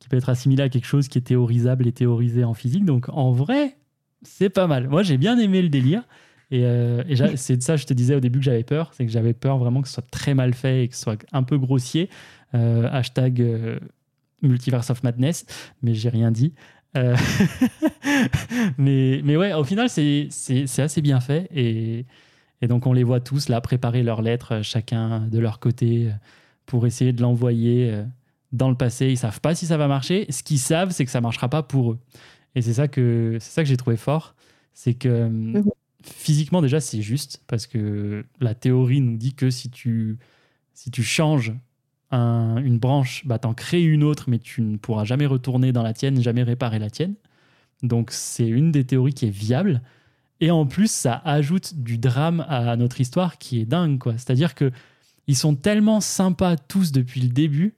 qui peut être assimilé à quelque chose qui est théorisable et théorisé en physique. Donc en vrai, c'est pas mal. Moi, j'ai bien aimé le délire. Et, euh, c'est de ça, je te disais au début que j'avais peur. C'est que j'avais peur vraiment que ce soit très mal fait et que ce soit un peu grossier. Euh, hashtag euh, Multiverse of Madness, mais j'ai rien dit. mais, mais ouais, au final, c'est assez bien fait. Et, et, donc, on les voit tous là préparer leurs lettres, chacun de leur côté, pour essayer de l'envoyer dans le passé. Ils savent pas si ça va marcher. Ce qu'ils savent, c'est que ça marchera pas pour eux. Et c'est ça que c'est ça que j'ai trouvé fort, c'est que mhm. physiquement déjà c'est juste parce que la théorie nous dit que si tu si tu changes une branche, bah, t'en crées une autre, mais tu ne pourras jamais retourner dans la tienne, jamais réparer la tienne. Donc c'est une des théories qui est viable. Et en plus, ça ajoute du drame à notre histoire qui est dingue, quoi. C'est-à-dire que ils sont tellement sympas tous depuis le début,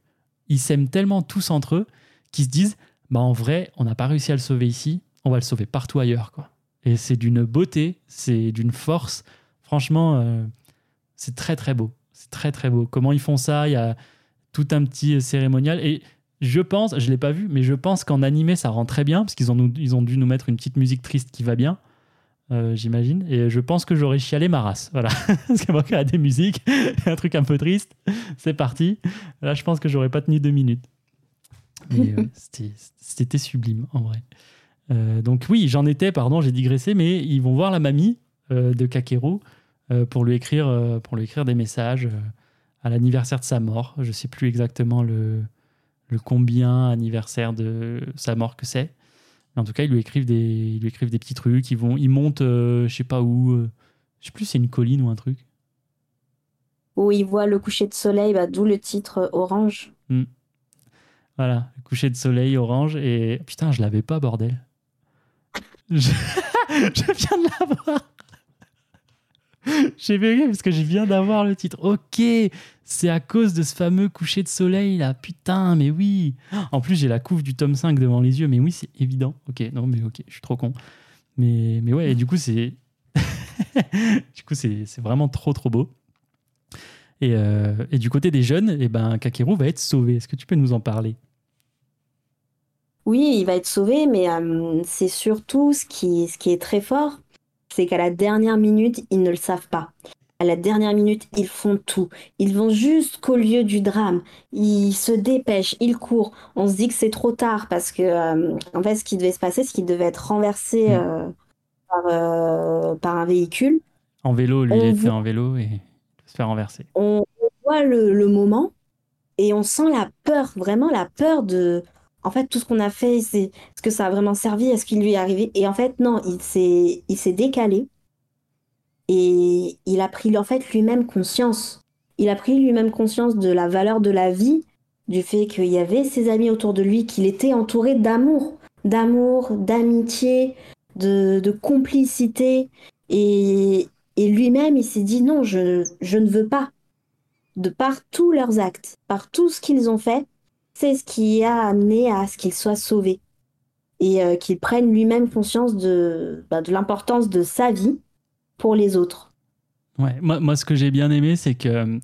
ils s'aiment tellement tous entre eux, qu'ils se disent bah en vrai, on n'a pas réussi à le sauver ici, on va le sauver partout ailleurs. Quoi. Et c'est d'une beauté, c'est d'une force. Franchement, euh, c'est très très beau. C'est très très beau. Comment ils font ça? Il y a tout un petit cérémonial. Et je pense, je ne l'ai pas vu, mais je pense qu'en animé, ça rend très bien, parce qu'ils ont, ils ont dû nous mettre une petite musique triste qui va bien. Euh, j'imagine. Et je pense que j'aurais chialé ma race. Voilà. Parce que moi, y a des musiques, un truc un peu triste, c'est parti. Là, je pense que j'aurais pas tenu deux minutes. Euh, c'était sublime, en vrai. Euh, donc oui, j'en étais, pardon, j'ai digressé, mais ils vont voir la mamie euh, de Kakeru pour, lui écrire, pour lui écrire des messages à l'anniversaire de sa mort. Je ne sais plus exactement le, le combien anniversaire de sa mort que c'est. Mais en tout cas, ils lui écrivent des, ils lui écrivent des petits trucs. Ils, vont, ils montent, je sais pas où, je sais plus si c'est une colline ou un truc. Où ils voient le coucher de soleil, bah, d'où le titre Orange. Hmm. Voilà, coucher de soleil orange et putain, je l'avais pas bordel. je viens de l'avoir. J'ai vérifié parce que je viens d'avoir le titre. Ok, c'est à cause de ce fameux coucher de soleil là. Putain, mais oui. En plus, j'ai la couve du tome 5 devant les yeux, mais oui, c'est évident. Ok, non, mais ok, je suis trop con. Mais, mais ouais, et du coup, c'est. du coup, c'est vraiment trop, trop beau. Et, euh, et, du côté des jeunes, eh ben, Kakeru va être sauvé. Est-ce que tu peux nous en parler? Oui, il va être sauvé, mais euh, c'est surtout ce qui, ce qui est très fort, c'est qu'à la dernière minute, ils ne le savent pas. À la dernière minute, ils font tout. Ils vont jusqu'au lieu du drame. Ils se dépêchent, ils courent. On se dit que c'est trop tard parce que, euh, en fait, ce qui devait se passer, c'est qu'il devait être renversé mm. euh, par, euh, par, un véhicule. En vélo, lui, il était en vélo et se fait renverser. On voit le, le moment et on sent la peur, vraiment la peur de, en fait, tout ce qu'on a fait, c'est est-ce que ça a vraiment servi Est-ce qu'il lui est arrivé Et en fait, non, il s'est, il s'est décalé et il a pris en fait lui-même conscience. Il a pris lui-même conscience de la valeur de la vie, du fait qu'il y avait ses amis autour de lui, qu'il était entouré d'amour, d'amour, d'amitié, de, de complicité. Et, et lui-même, il s'est dit non, je, je ne veux pas. De par tous leurs actes, par tout ce qu'ils ont fait, c'est ce qui a amené à ce qu'il soit sauvé et euh, qu'il prenne lui-même conscience de, bah, de l'importance de sa vie pour les autres. Ouais, moi, moi ce que j'ai bien aimé, c'est que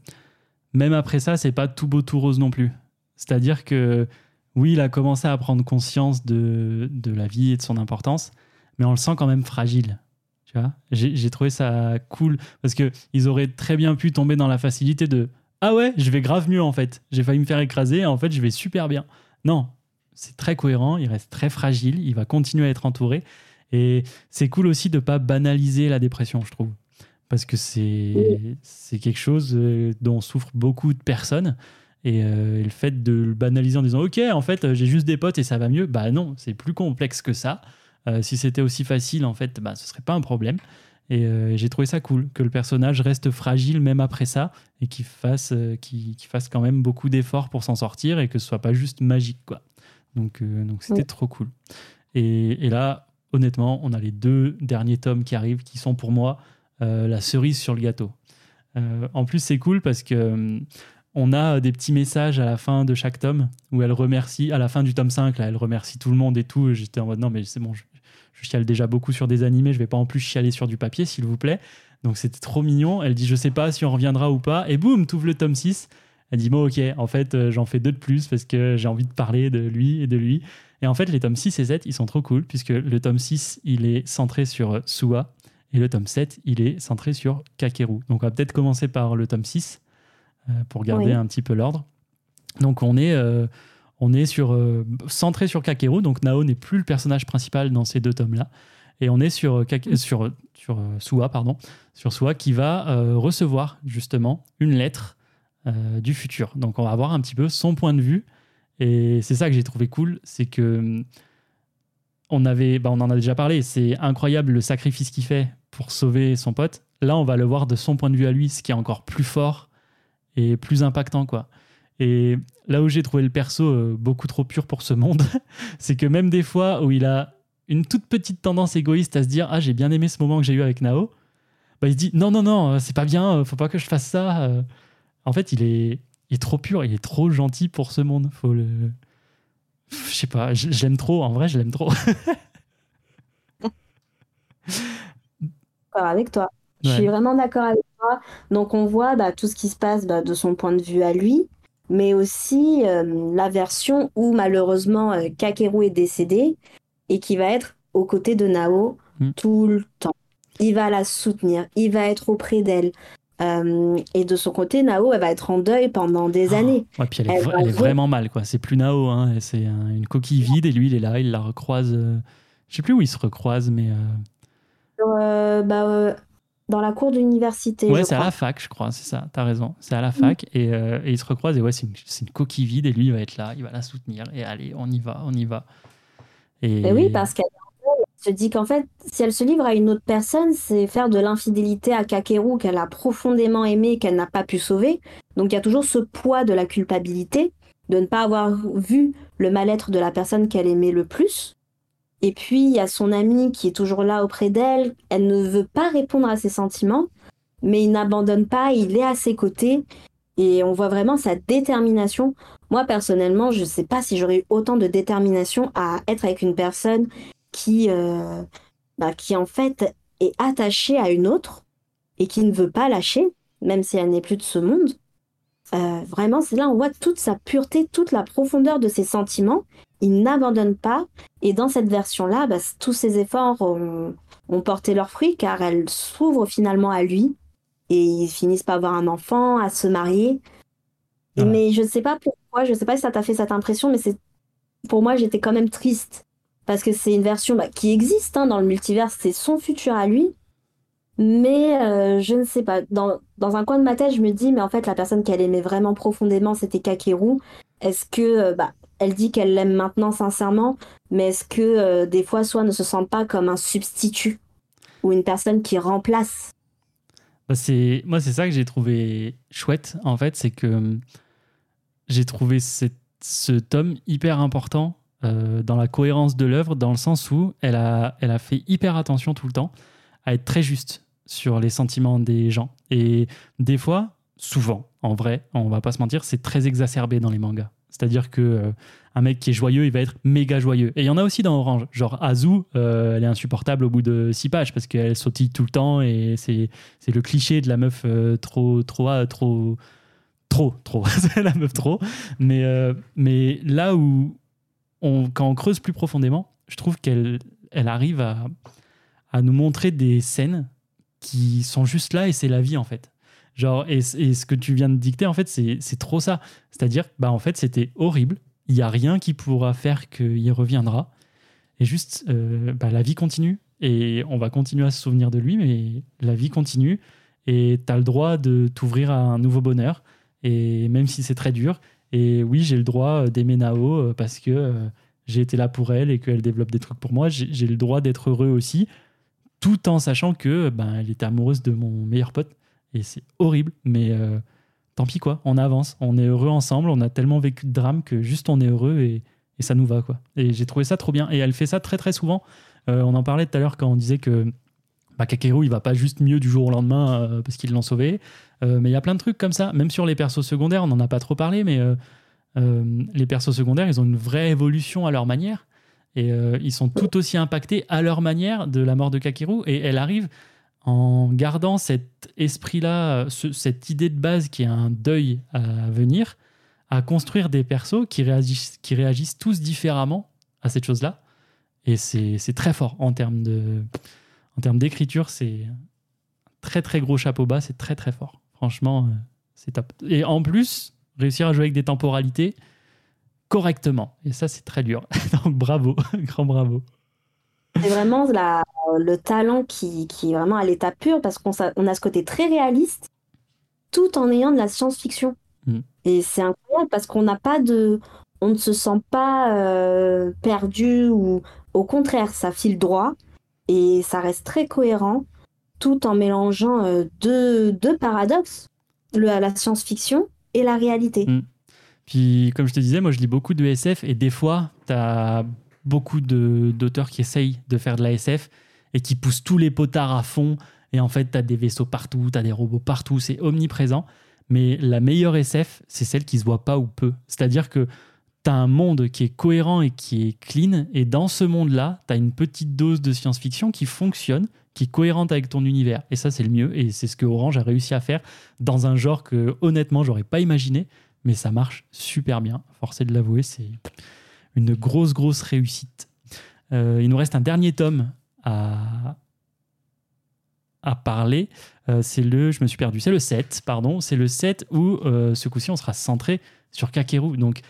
même après ça, c'est pas tout beau tout rose non plus. C'est-à-dire que oui, il a commencé à prendre conscience de, de la vie et de son importance, mais on le sent quand même fragile. Tu vois? J'ai trouvé ça cool parce qu'ils auraient très bien pu tomber dans la facilité de ah ouais, je vais grave mieux en fait. J'ai failli me faire écraser et en fait je vais super bien. Non, c'est très cohérent, il reste très fragile, il va continuer à être entouré. Et c'est cool aussi de ne pas banaliser la dépression, je trouve. Parce que c'est quelque chose euh, dont souffrent beaucoup de personnes. Euh, et, le fait de le banaliser en disant Ok, en fait, j'ai juste des potes et ça va mieux, bah non, c'est plus complexe que ça. Euh, si c'était aussi facile, en fait, bah, ce serait pas un problème. Euh, et j'ai trouvé ça cool que le personnage reste fragile même après ça et qu'il fasse, euh, fasse quand même beaucoup d'efforts pour s'en sortir et que ce soit pas juste magique. quoi. Donc euh, donc c'était trop cool. Et, et, là, honnêtement, on a les deux derniers tomes qui arrivent qui sont pour moi la cerise sur le gâteau. en plus, c'est cool parce que on a des petits messages à la fin de chaque tome où elle remercie, à la fin du tome 5, là, elle remercie tout le monde et tout. J'étais en mode non, mais c'est bon, je, chiale déjà beaucoup sur des animés, je vais pas en plus chialer sur du papier, s'il vous plaît. Donc c'était trop mignon. Elle dit, je sais pas si on reviendra ou pas. Et boum, ouvres le tome 6. Elle dit, bon, ok, en fait, euh, j'en fais deux de plus parce que j'ai envie de parler de lui et de lui. Et en fait, les tomes 6 et 7, ils sont trop cool puisque le tome 6, il est centré sur Suwa et le tome 7, il est centré sur Kakeru. Donc on va peut-être commencer par le tome 6 euh, pour garder un petit peu l'ordre. Donc on est, euh, on est euh, centré sur Kakeru, donc Nao n'est plus le personnage principal dans ces deux tomes-là. Et on est sur, euh, mm. sur, sur euh, Suwa, pardon, sur qui va recevoir justement une lettre du futur. Donc on va avoir un petit peu son point de vue. Et c'est ça que j'ai trouvé cool, c'est que on, avait, bah on en a déjà parlé, c'est incroyable le sacrifice qu'il fait pour sauver son pote. Là, on va le voir de son point de vue à lui, ce qui est encore plus fort et plus impactant. quoi. Et là où j'ai trouvé le perso euh, beaucoup trop pur pour ce monde, c'est que même des fois où il a une toute petite tendance égoïste à se dire Ah, j'ai bien aimé ce moment que j'ai eu avec Nao, bah, il se dit Non, non, non, euh, c'est pas bien, euh, faut pas que je fasse ça. En fait, il est, il est trop pur, il est trop gentil pour ce monde. Faut le. Je sais pas, je, l'aime trop, en vrai, je l'aime trop. avec toi. Je suis vraiment d'accord avec toi. Donc on voit bah, tout ce qui se passe bah, de son point de vue à lui mais aussi euh, la version où malheureusement euh, Kakeru est décédé et qui va être aux côtés de Nao hmm. tout le temps. Il va la soutenir, il va être auprès d'elle. Euh, et de son côté, Nao, elle va être en deuil pendant des ah. années. Ouais, puis elle, est, vraiment mal, quoi. C'est plus Nao, hein. c'est une coquille vide et lui, il est là, il la recroise. Je sais plus où il se recroise, mais. bah, dans la cour d'université. Ouais, c'est à la fac, je crois, c'est ça, t'as raison. C'est à la fac et, euh, et, ils se recroisent et ouais, c'est une, coquille vide et lui, il va être là, il va la soutenir et allez, on y va, on y va. Et, oui, parce qu'elle se dit qu'en fait, si elle se livre à une autre personne, c'est faire de l'infidélité à Kakeru qu'elle a profondément aimé, qu'elle n'a pas pu sauver. Donc il y a toujours ce poids de la culpabilité de ne pas avoir vu le mal-être de la personne qu'elle aimait le plus. Et puis, il y a son ami qui est toujours là auprès d'elle. Elle ne veut pas répondre à ses sentiments, mais il n'abandonne pas, il est à ses côtés. Et on voit vraiment sa détermination. Moi, personnellement, je ne sais pas si j'aurais eu autant de détermination à être avec une personne qui, euh, bah, qui en fait, est attachée à une autre et qui ne veut pas lâcher, même si elle n'est plus de ce monde. Euh, vraiment, c'est là on voit toute sa pureté, toute la profondeur de ses sentiments. Il n'abandonne pas. Et dans cette version-là, bah, tous ses efforts ont, porté leurs fruits car elle s'ouvre finalement à lui. Et ils finissent par avoir un enfant, à se marier. Mais je ne sais pas pourquoi, je ne sais pas si ça t'a fait cette impression, mais c'est pour moi, j'étais quand même triste. Parce que c'est une version bah, qui existe hein, dans le multivers, c'est son futur à lui. Mais euh, je ne sais pas. Dans, dans, un coin de ma tête, je me dis, mais en fait, la personne qu'elle aimait vraiment profondément, c'était Kakeru. Est-ce que, euh, bah, elle dit qu'elle l'aime maintenant sincèrement, mais est-ce que euh, des fois, soit ne se sent pas comme un substitut ou une personne qui remplace? Bah c'est Moi, c'est ça que j'ai trouvé chouette, en fait, c'est que j'ai trouvé ce tome hyper important dans la cohérence de l'œuvre, dans le sens où elle a, elle a fait hyper attention tout le temps à être très juste sur les sentiments des gens. Et des fois, souvent, en vrai, on va pas se mentir, c'est très exacerbé dans les mangas. C'est-à-dire que euh, un mec qui est joyeux, il va être méga joyeux. Et il y en a aussi dans Orange. Genre Azu, euh, elle est insupportable au bout de six pages parce qu'elle sautille tout le temps et c'est, le cliché de la meuf euh, trop, trop, trop, trop, trop. c'est la meuf trop. Mais, là où, on, quand on creuse plus profondément, je trouve qu'elle elle arrive à nous montrer des scènes qui sont juste là et c'est la vie en fait. Genre, et, ce que tu viens de dicter, en fait, c'est trop ça. C'est-à-dire, bah, en fait, c'était horrible. Il n'y a rien qui pourra faire qu'il reviendra. Et juste, euh, bah, la vie continue. Et on va continuer à se souvenir de lui, mais la vie continue. Et tu as le droit de t'ouvrir à un nouveau bonheur. Et même si c'est très dur. Et oui, j'ai le droit d'aimer Nao euh, parce que euh, j'ai été là pour elle et qu'elle développe des trucs pour moi. J'ai le droit d'être heureux aussi tout en sachant que ben, elle était amoureuse de mon meilleur pote. Et c'est horrible, mais euh, tant pis quoi, on avance, on est heureux ensemble, on a tellement vécu de drame que juste on est heureux et, ça nous va quoi. Et j'ai trouvé ça trop bien. Et elle fait ça très très souvent. Euh, on en parlait tout à l'heure quand on disait que bah, Kakeru il va pas juste mieux du jour au lendemain euh, parce qu'ils l'ont sauvé. mais il y a plein de trucs comme ça, même sur les persos secondaires, on n'en a pas trop parlé, mais les persos secondaires ils ont une vraie évolution à leur manière. Et ils sont tout aussi impactés à leur manière de la mort de Kakeru. Et elle arrive en gardant cet esprit-là, cette idée de base qui est un deuil à venir, à construire des persos qui réagissent, tous différemment à cette chose-là. Et c'est très fort en termes en termes d'écriture, c'est très très gros chapeau bas, c'est très très fort. Franchement, euh, c'est top. Et en plus, réussir à jouer avec des temporalités, correctement. Et ça, c'est très dur. Donc bravo, grand bravo. C'est vraiment la, le talent qui, qui, est vraiment à l'état pur parce qu'on on a ce côté très réaliste tout en ayant de la science-fiction. Mm. Et c'est incroyable parce qu'on n'a pas de. On ne se sent pas euh, perdu ou au contraire, ça file droit et ça reste très cohérent tout en mélangeant euh, deux, deux, paradoxes, le, la science-fiction et la réalité. Mm. Puis, comme je te disais, moi, je lis beaucoup de SF et des fois, tu as beaucoup d'auteurs qui essayent de faire de la SF et qui poussent tous les potards à fond. Et en fait, tu as des vaisseaux partout, tu as des robots partout, c'est omniprésent. Mais la meilleure SF, c'est celle qui se voit pas ou peu. C'est-à-dire que tu as un monde qui est cohérent et qui est clean. Et dans ce monde-là, tu as une petite dose de science-fiction qui fonctionne, qui est cohérente avec ton univers. Et ça, c'est le mieux. Et c'est ce que Orange a réussi à faire dans un genre que, honnêtement, j'aurais pas imaginé mais ça marche super bien. Forcé de l'avouer, c'est une grosse, grosse réussite. Euh, il nous reste un dernier tome à, à parler. Euh, c'est le, je me suis perdu, c'est le 7, pardon. C'est le 7 où euh, ce coup-ci, on sera centré sur Kakeru. Donc,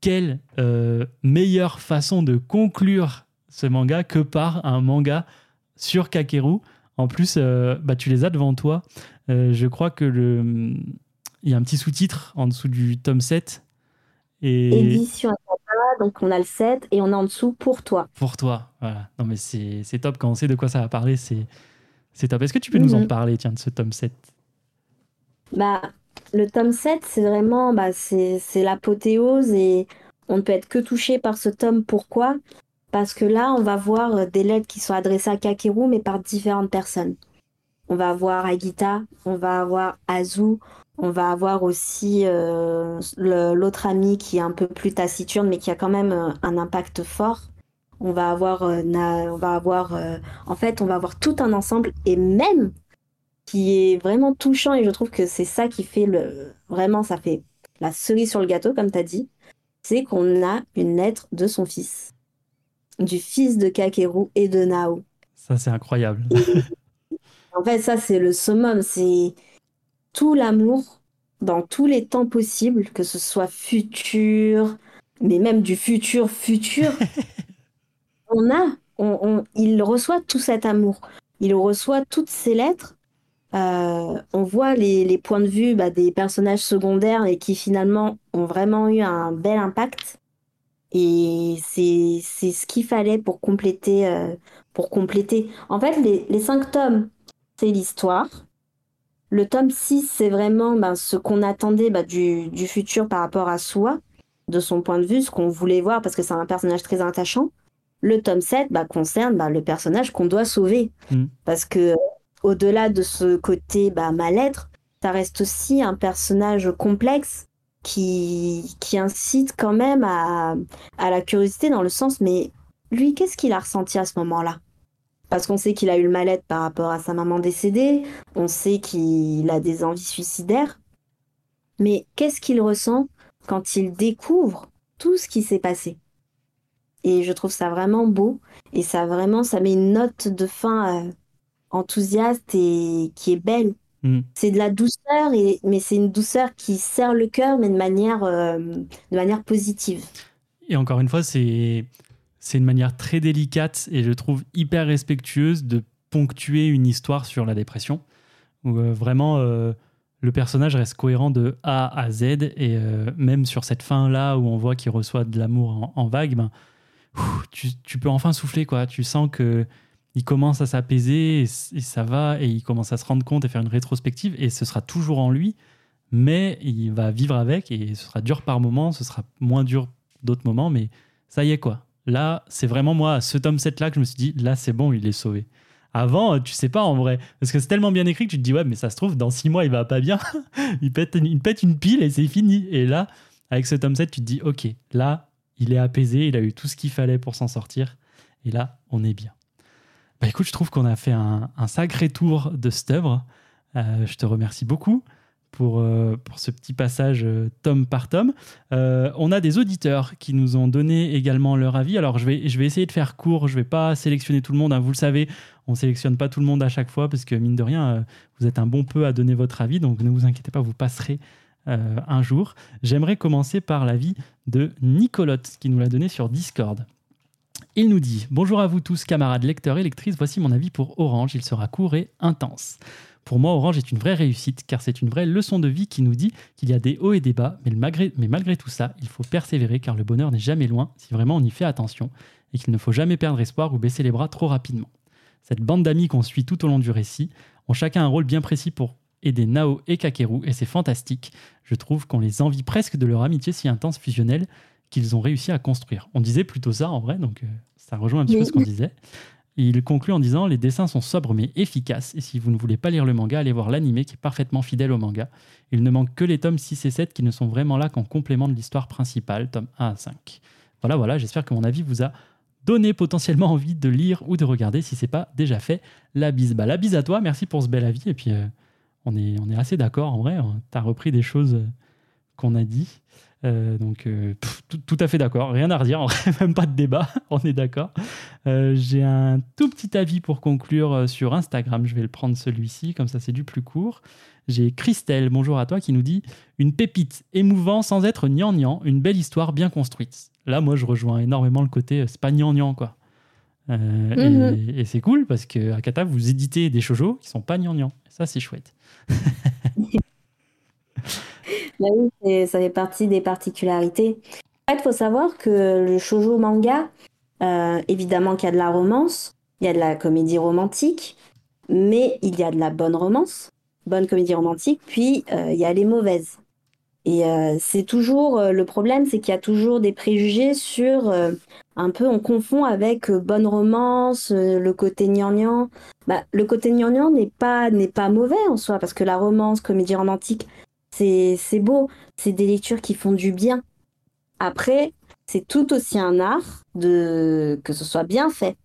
quelle meilleure façon de conclure ce manga que par un manga sur Kakeru. En plus, bah, tu les as devant toi. je crois que le, il y a un petit sous-titre en dessous du tome 7. Et... Édition donc on a le 7 et on a en dessous pour toi. Pour toi, voilà. Non mais c'est top quand on sait de quoi ça va parler, c'est top. Est-ce que tu peux nous en mhm. parler, tiens, de ce tome 7 Bah, le tome 7, c'est vraiment, bah, c'est l'apothéose et on ne peut être que touché par ce tome. Pourquoi? Parce que là, on va voir des lettres qui sont adressées à Kakeru, mais par différentes personnes. On va avoir Agita, on va avoir Azu, on va avoir aussi euh, l'autre ami qui est un peu plus taciturne, mais qui a quand même euh, un impact fort. On va avoir, euh, on va avoir, en fait, on va avoir tout un ensemble et même qui est vraiment touchant et je trouve que c'est ça qui fait le, vraiment, ça fait la cerise sur le gâteau, comme tu as dit, c'est qu'on a une lettre de son fils, du fils de Kakeru et de Nao. Ça, c'est incroyable. en fait, ça, c'est le summum, c'est tout l'amour dans tous les temps possibles, que ce soit futur, mais même du futur futur. on a, on, il reçoit tout cet amour. Il reçoit toutes ces lettres. Euh, on voit les, points de vue bah, des personnages secondaires et qui finalement ont vraiment eu un bel impact. Et c'est ce qu'il fallait pour compléter, euh, pour compléter. En fait, les, les cinq tomes, c'est l'histoire. Le tome 6, c'est vraiment ben, ce qu'on attendait ben, du, futur par rapport à soi, de son point de vue, ce qu'on voulait voir parce que c'est un personnage très attachant. Le tome 7 ben, concerne le personnage qu'on doit sauver. Mm. Parce que au-delà de ce côté mal-être, ça reste aussi un personnage complexe qui, qui incite quand même à, à la curiosité dans le sens, mais lui, qu'est-ce qu'il a ressenti à ce moment-là? Parce qu'on sait qu'il a eu le mal-être par rapport à sa maman décédée, on sait qu'il a des envies suicidaires. Mais qu'est-ce qu'il ressent quand il découvre tout ce qui s'est passé? Et je trouve ça vraiment beau et ça vraiment ça met une note de fin euh, enthousiaste et qui est belle. Mm. C'est de la douceur et mais c'est une douceur qui serre le cœur mais de manière euh, de manière positive. Et encore une fois, c'est c'est une manière très délicate et je trouve hyper respectueuse de ponctuer une histoire sur la dépression, où euh, vraiment euh, le personnage reste cohérent de A à Z, et euh, même sur cette fin-là où on voit qu'il reçoit de l'amour en, vague, ben, tu, peux enfin souffler, quoi. Tu sens que il commence à s'apaiser et, ça va, et il commence à se rendre compte et faire une rétrospective, et ce sera toujours en lui, mais il va vivre avec, et ce sera dur par moments, ce sera moins dur d'autres moments, mais ça y est, quoi Là, c'est vraiment moi, ce tome 7 là, que je me suis dit, là, c'est bon, il est sauvé. Avant, tu sais pas en vrai, parce que c'est tellement bien écrit que tu te dis, ouais, mais ça se trouve, dans 6 mois, il va pas bien. il, pète, il pète une pile et c'est fini. Et là, avec ce tome 7, tu te dis, ok, là, il est apaisé, il a eu tout ce qu'il fallait pour s'en sortir. Et là, on est bien. Bah écoute, je trouve qu'on a fait un, sacré tour de cette œuvre. Euh, je te remercie beaucoup pour, euh, pour ce petit passage euh, tome par tome. Euh, on a des auditeurs qui nous ont donné également leur avis. Alors je vais, je vais essayer de faire court, je ne vais pas sélectionner tout le monde, hein. vous le savez, on ne sélectionne pas tout le monde à chaque fois parce que mine de rien, vous êtes un bon peu à donner votre avis, donc ne vous inquiétez pas, vous passerez un jour. J'aimerais commencer par l'avis de Nicolotte qui nous l'a donné sur Discord. Il nous dit Bonjour à vous tous, camarades lecteurs et lectrices, voici mon avis pour Orange, il sera court et intense. Pour moi, Orange est une vraie réussite car c'est une vraie leçon de vie qui nous dit qu'il y a des hauts et des bas, mais malgré, mais malgré tout ça, il faut persévérer car le bonheur n'est jamais loin si vraiment on y fait attention et qu'il ne faut jamais perdre espoir ou baisser les bras trop rapidement. Cette bande d'amis qu'on suit tout au long du récit ont chacun un rôle bien précis pour aider Nao et Kakeru et c'est fantastique. Je trouve qu'on les envie presque de leur amitié si intense fusionnelle qu'ils ont réussi à construire. On disait plutôt ça en vrai, donc euh, ça rejoint un petit peu ce qu'on disait. Il conclut en disant Les dessins sont sobres mais efficaces, et si vous ne voulez pas lire le manga, allez voir l'anime qui est parfaitement fidèle au manga. Il ne manque que les tomes 6 et 7 qui ne sont vraiment là qu'en complément de l'histoire principale, tome 1 à 5. Voilà, voilà, j'espère que mon avis vous a donné potentiellement envie de lire ou de regarder si c'est pas déjà fait. La bise. Bah, la bise à toi, merci pour ce bel avis, et puis euh, on, est, on est assez d'accord en vrai, hein. tu as repris des choses euh, qu'on a dit. Euh, donc, euh, tout, à fait d'accord. Rien à redire, même pas de débat, on est d'accord. Euh, j'ai un tout petit avis pour conclure sur Instagram. Je vais le prendre celui-ci, comme ça c'est du plus court. J'ai Christelle, bonjour à toi, qui nous dit Une pépite émouvant sans être gnangnan, une belle histoire bien construite. Là, moi, je rejoins énormément le côté c'est pas gnangnan, quoi. Mhm. Et, c'est cool parce que Akata, vous éditez des shoujo qui sont pas gnangnan. Ça, c'est chouette. Bah oui, ça fait partie des particularités. En fait, il faut savoir que le shoujo manga, euh, évidemment qu'il y a de la romance, il y a de la comédie romantique, mais il y a de la bonne romance, bonne comédie romantique, puis euh, il y a les mauvaises. Et euh, c'est toujours le problème, c'est qu'il y a toujours des préjugés sur un peu, on confond avec bonne romance, le côté gnangnan. Bah, le côté gnangnan n'est pas, n'est pas mauvais en soi, parce que la romance, comédie romantique, c'est, beau, c'est des lectures qui font du bien. Après, c'est tout aussi un art de que ce soit bien fait.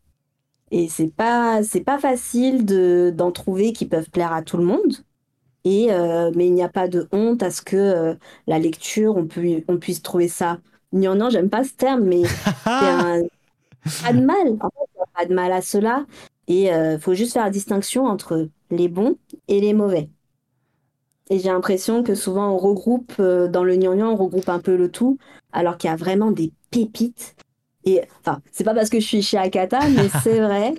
Et c'est pas c'est pas facile de d'en trouver qui peuvent plaire à tout le monde. Et euh, mais il n'y a pas de honte à ce que euh, la lecture on puisse trouver ça. Non non, j'aime pas ce terme mais un, pas de mal. En fait, pas de mal à cela et il euh, faut juste faire la distinction entre les bons et les mauvais. Et j'ai l'impression que souvent on regroupe dans le gnangnan, on regroupe un peu le tout, alors qu'il y a vraiment des pépites et enfin, c'est pas parce que je suis chez Akata, mais c'est vrai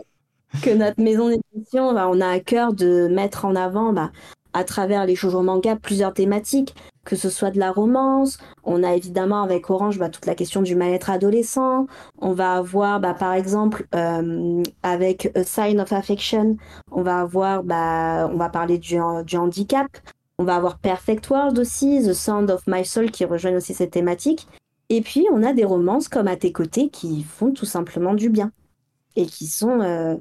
que notre maison d'édition, bah, on a à cœur de mettre en avant, bah, à travers les shoujo manga, plusieurs thématiques, que ce soit de la romance. On a évidemment avec Orange bah, toute la question du mal-être adolescent. On va avoir, bah, par exemple, euh, avec A Sign of Affection, on va avoir, bah, on va parler du, du handicap. On va avoir Perfect World aussi, The Sound of My Soul qui rejoignent aussi cette thématique. Et puis, on a des romances comme À tes côtés qui font tout simplement du bien et qui sont, euh,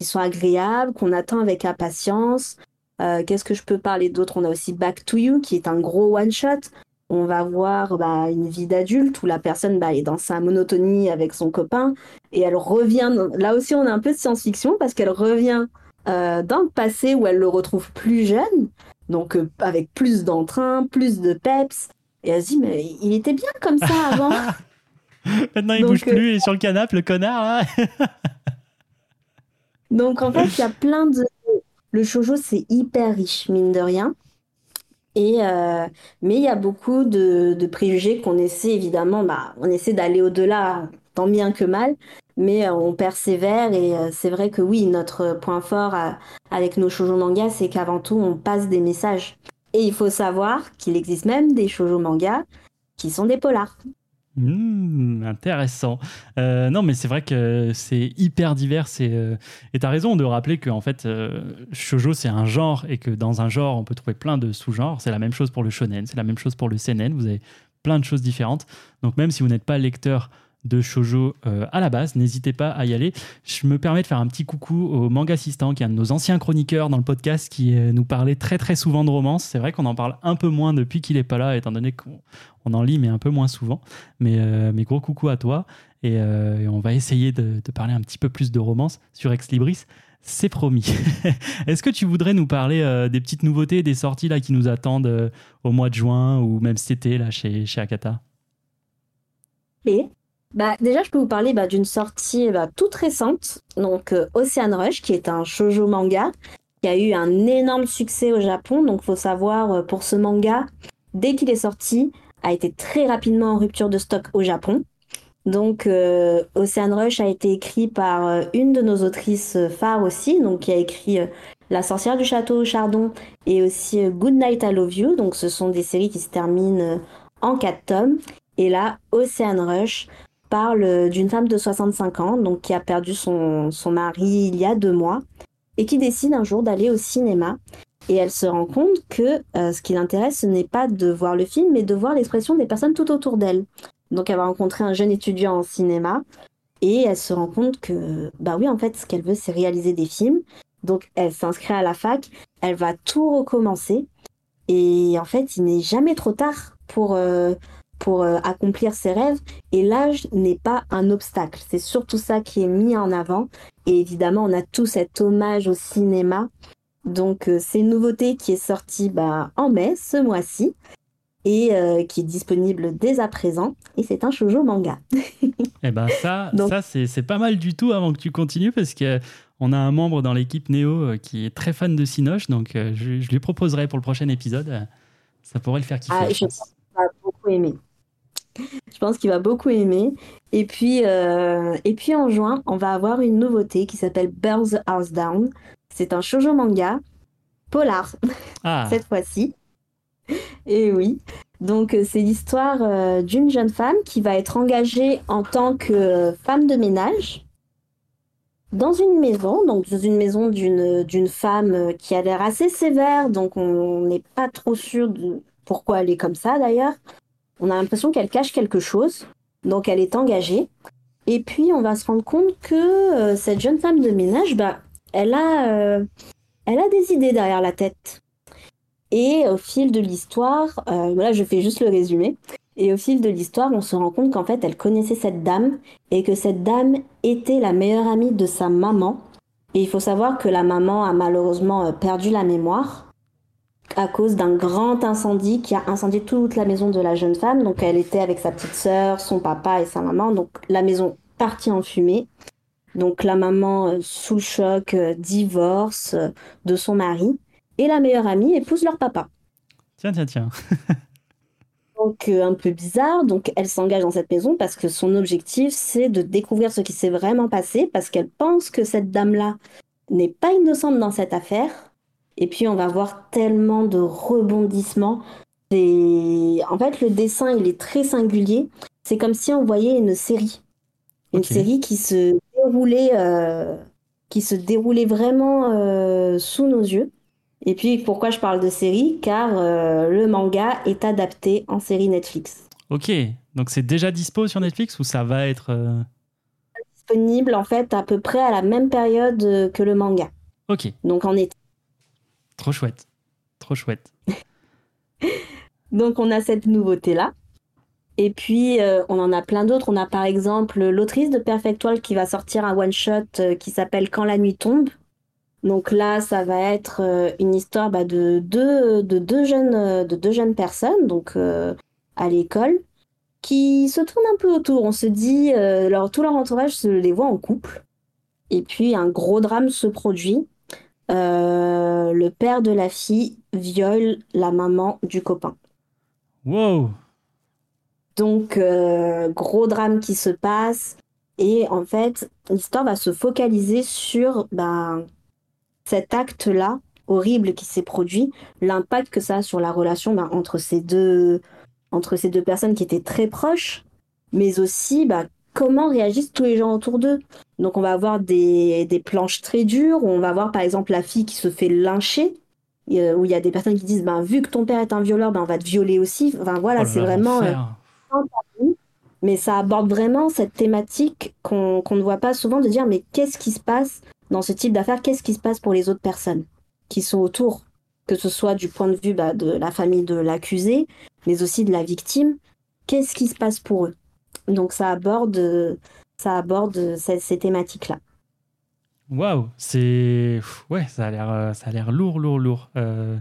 qui sont agréables, qu'on attend avec impatience. Euh, qu'est-ce que je peux parler d'autre? On a aussi Back to You qui est un gros one-shot. On va voir bah, une vie d'adulte où la personne bah, est dans sa monotonie avec son copain et elle revient. Là aussi, on a un peu de science-fiction parce qu'elle revient euh, dans le passé où elle le retrouve plus jeune, donc avec plus d'entrain, plus de peps. Et elle se dit, mais il était bien comme ça avant. Maintenant, il bouge plus, il est sur le canapé, le connard. Donc, en fait, il y a plein de. Le shoujo, c'est hyper riche, mine de rien. Et euh, mais il y a beaucoup de, préjugés qu'on essaie évidemment, bah, on essaie d'aller au-delà, tant bien que mal, mais euh, on persévère et euh, c'est vrai que oui, notre point fort avec nos shoujo manga, c'est qu'avant tout, on passe des messages. Et il faut savoir qu'il existe même des shoujo manga qui sont des polars. Mmh, intéressant. Euh, non, mais c'est vrai que c'est hyper divers. Et euh, tu as raison de rappeler que en fait, euh, shoujo, c'est un genre et que dans un genre, on peut trouver plein de sous-genres. C'est la même chose pour le shonen, c'est la même chose pour le seinen. Vous avez plein de choses différentes. Donc, même si vous n'êtes pas lecteur de shojo euh, à la base. N'hésitez pas à y aller. Je me permets de faire un petit coucou au Manga Assistant, qui est un de nos anciens chroniqueurs dans le podcast, qui euh, nous parlait très très souvent de romance. C'est vrai qu'on en parle un peu moins depuis qu'il est pas là, étant donné qu'on en lit, mais un peu moins souvent. Mais, euh, gros coucou à toi. Et, on va essayer de, parler un petit peu plus de romance sur Ex Libris. C'est promis. Est-ce que tu voudrais nous parler des petites nouveautés, des sorties là qui nous attendent au mois de juin ou même cet été là chez, chez Akata? Et bah, déjà, je peux vous parler bah, d'une sortie bah, toute récente, donc euh, Ocean Rush, qui est un shoujo manga, qui a eu un énorme succès au Japon. Donc, faut savoir, euh, pour ce manga, dès qu'il est sorti, a été très rapidement en rupture de stock au Japon. Donc, euh, Ocean Rush a été écrit par une de nos autrices phares aussi, donc qui a écrit La sorcière du château Chardon et aussi Good Night I Love You. Donc, ce sont des séries qui se terminent en quatre tomes. Et là, Ocean Rush parle d'une femme de 65 ans, donc qui a perdu son, son mari il y a deux mois, et qui décide un jour d'aller au cinéma. Et elle se rend compte que euh, ce qui l'intéresse, ce n'est pas de voir le film, mais de voir l'expression des personnes tout autour d'elle. Donc elle va rencontrer un jeune étudiant en cinéma, et elle se rend compte que, bah oui, en fait, ce qu'elle veut, c'est réaliser des films. Donc elle s'inscrit à la fac, elle va tout recommencer. Et en fait, il n'est jamais trop tard pour, euh, pour euh, accomplir ses rêves. Et l'âge n'est pas un obstacle. C'est surtout ça qui est mis en avant. Et évidemment, on a tout cet hommage au cinéma. Donc, euh, c'est une nouveauté qui est sortie bah, en mai, ce mois-ci, et euh, qui est disponible dès à présent. Et c'est un shoujo manga. eh ben ça, ça c'est pas mal du tout avant que tu continues, parce que on a un membre dans l'équipe Néo qui est très fan de Sinoche, donc je, lui proposerai pour le prochain épisode. Ça pourrait le faire kiffer. Ah, je, pense beaucoup aimé. Je pense qu'il va beaucoup aimer. Et puis, euh, et puis en juin, on va avoir une nouveauté qui s'appelle Birds House Down. C'est un shoujo manga polar ah. cette fois-ci. Et oui. Donc euh, c'est l'histoire euh, d'une jeune femme qui va être engagée en tant que femme de ménage dans une maison, donc dans une maison d'une d'une femme qui a l'air assez sévère, donc on n'est pas trop sûr de pourquoi elle est comme ça d'ailleurs. On a l'impression qu'elle cache quelque chose, donc elle est engagée. Et puis, on va se rendre compte que cette jeune femme de ménage, bah, elle, a, elle a des idées derrière la tête. Et au fil de l'histoire, voilà, je fais juste le résumé. Et au fil de l'histoire, on se rend compte qu'en fait, elle connaissait cette dame et que cette dame était la meilleure amie de sa maman. Et il faut savoir que la maman a malheureusement euh, perdu la mémoire à cause d'un grand incendie qui a incendié toute la maison de la jeune femme. Donc elle était avec sa petite sœur, son papa et sa maman. Donc la maison partie en fumée. Donc la maman, euh, sous le choc, euh, divorce de son mari. Et la meilleure amie épouse leur papa. Tiens, tiens, tiens. donc un peu bizarre. Donc elle s'engage dans cette maison parce que son objectif c'est de découvrir ce qui s'est vraiment passé parce qu'elle pense que cette dame-là n'est pas innocente dans cette affaire. Et puis on va voir tellement de rebondissements. Et en fait le dessin il est très singulier. C'est comme si on voyait une série, une série qui se déroulait, euh, qui se déroulait vraiment euh, sous nos yeux. Et puis pourquoi je parle de série? Car euh, le manga est adapté en série Netflix. Ok, donc c'est déjà dispo sur Netflix ou ça va être... Disponible en fait à peu près à la même période que le manga. Ok. Donc en été. Trop chouette, trop chouette. donc on a cette nouveauté-là. Et puis, on en a plein d'autres. On a par exemple l'autrice de Perfectual qui va sortir un one-shot qui s'appelle Quand la nuit tombe, donc là, ça va être euh, une histoire bah, de, deux, de, deux jeunes, euh, de deux jeunes personnes donc, euh, à l'école qui se tournent un peu autour. On se dit, tout leur entourage se les voit en couple. Et puis un gros drame se produit. Le père de la fille viole la maman du copain. Wow! Donc, gros drame qui se passe. Et en fait, l'histoire va se focaliser sur ben, cet acte-là horrible qui s'est produit, l'impact que ça a sur la relation bah, entre, ces deux, entre ces deux personnes qui étaient très proches, mais aussi bah, comment réagissent tous les gens autour d'eux. Donc on va avoir des, des, planches très dures, où on va voir par exemple la fille qui se fait lyncher, euh, où il y a des personnes qui disent bah, vu que ton père est un violeur, ben, on va te violer aussi. Enfin voilà, oh c'est vraiment... Euh, mais ça aborde vraiment cette thématique qu'on ne voit pas souvent de dire mais qu'est-ce qui se passe dans ce type d'affaires, qu'est-ce qui se passe pour les autres personnes qui sont autour, que ce soit du point de vue bah, de la famille de l'accusé, mais aussi de la victime, qu'est-ce qui se passe pour eux? Donc ça aborde, ça aborde ces, thématiques-là. Waouh, c'est ouais, ça a l'air, ça a l'air lourd, lourd, lourd. Euh...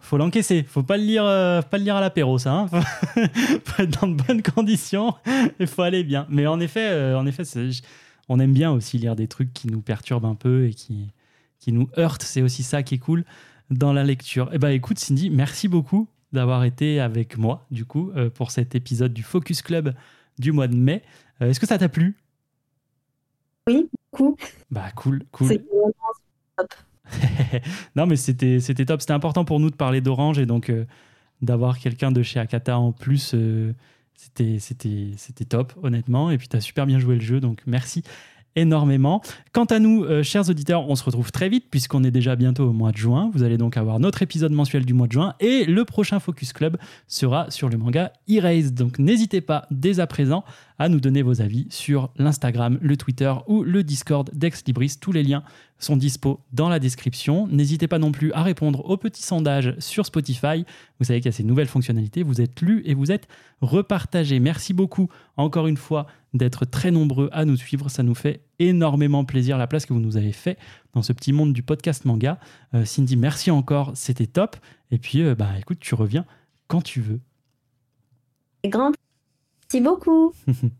Faut l'encaisser, faut pas le lire, euh, pas le lire à l'apéro, ça. Hein faut être dans de bonnes conditions, il faut aller bien. Mais en effet, euh, en effet, on aime bien aussi lire des trucs qui nous perturbent un peu et qui, qui nous heurtent. C'est aussi ça qui est cool dans la lecture. Eh ben, écoute, Cindy, merci beaucoup d'avoir été avec moi, du coup, euh, pour cet épisode du Focus Club du mois de mai. Euh, est-ce que ça t'a plu? Oui, beaucoup. Bah, cool, cool. top. non, mais c'était, c'était top. C'était important pour nous de parler d'Orange et donc euh, d'avoir quelqu'un de chez Akata en plus c'était, c'était, c'était top, honnêtement. Et puis, tu as super bien joué le jeu, donc merci énormément. Quant à nous, euh, chers auditeurs, on se retrouve très vite puisqu'on est déjà bientôt au mois de juin. Vous allez donc avoir notre épisode mensuel du mois de juin et le prochain Focus Club sera sur le manga Erase. Donc n'hésitez pas dès à présent à nous donner vos avis sur l'Instagram, le Twitter ou le Discord d'Ex Libris. Tous les liens sont dispo dans la description. N'hésitez pas non plus à répondre au petit sondage sur Spotify. Vous savez qu'il y a ces nouvelles fonctionnalités. Vous êtes lus et vous êtes repartagés. Merci beaucoup encore une fois d'être très nombreux à nous suivre. Ça nous fait énormément plaisir la place que vous nous avez fait dans ce petit monde du podcast manga. Euh, Cindy, merci encore, c'était top. Et puis, euh, bah, écoute, tu reviens quand tu veux. Merci beaucoup.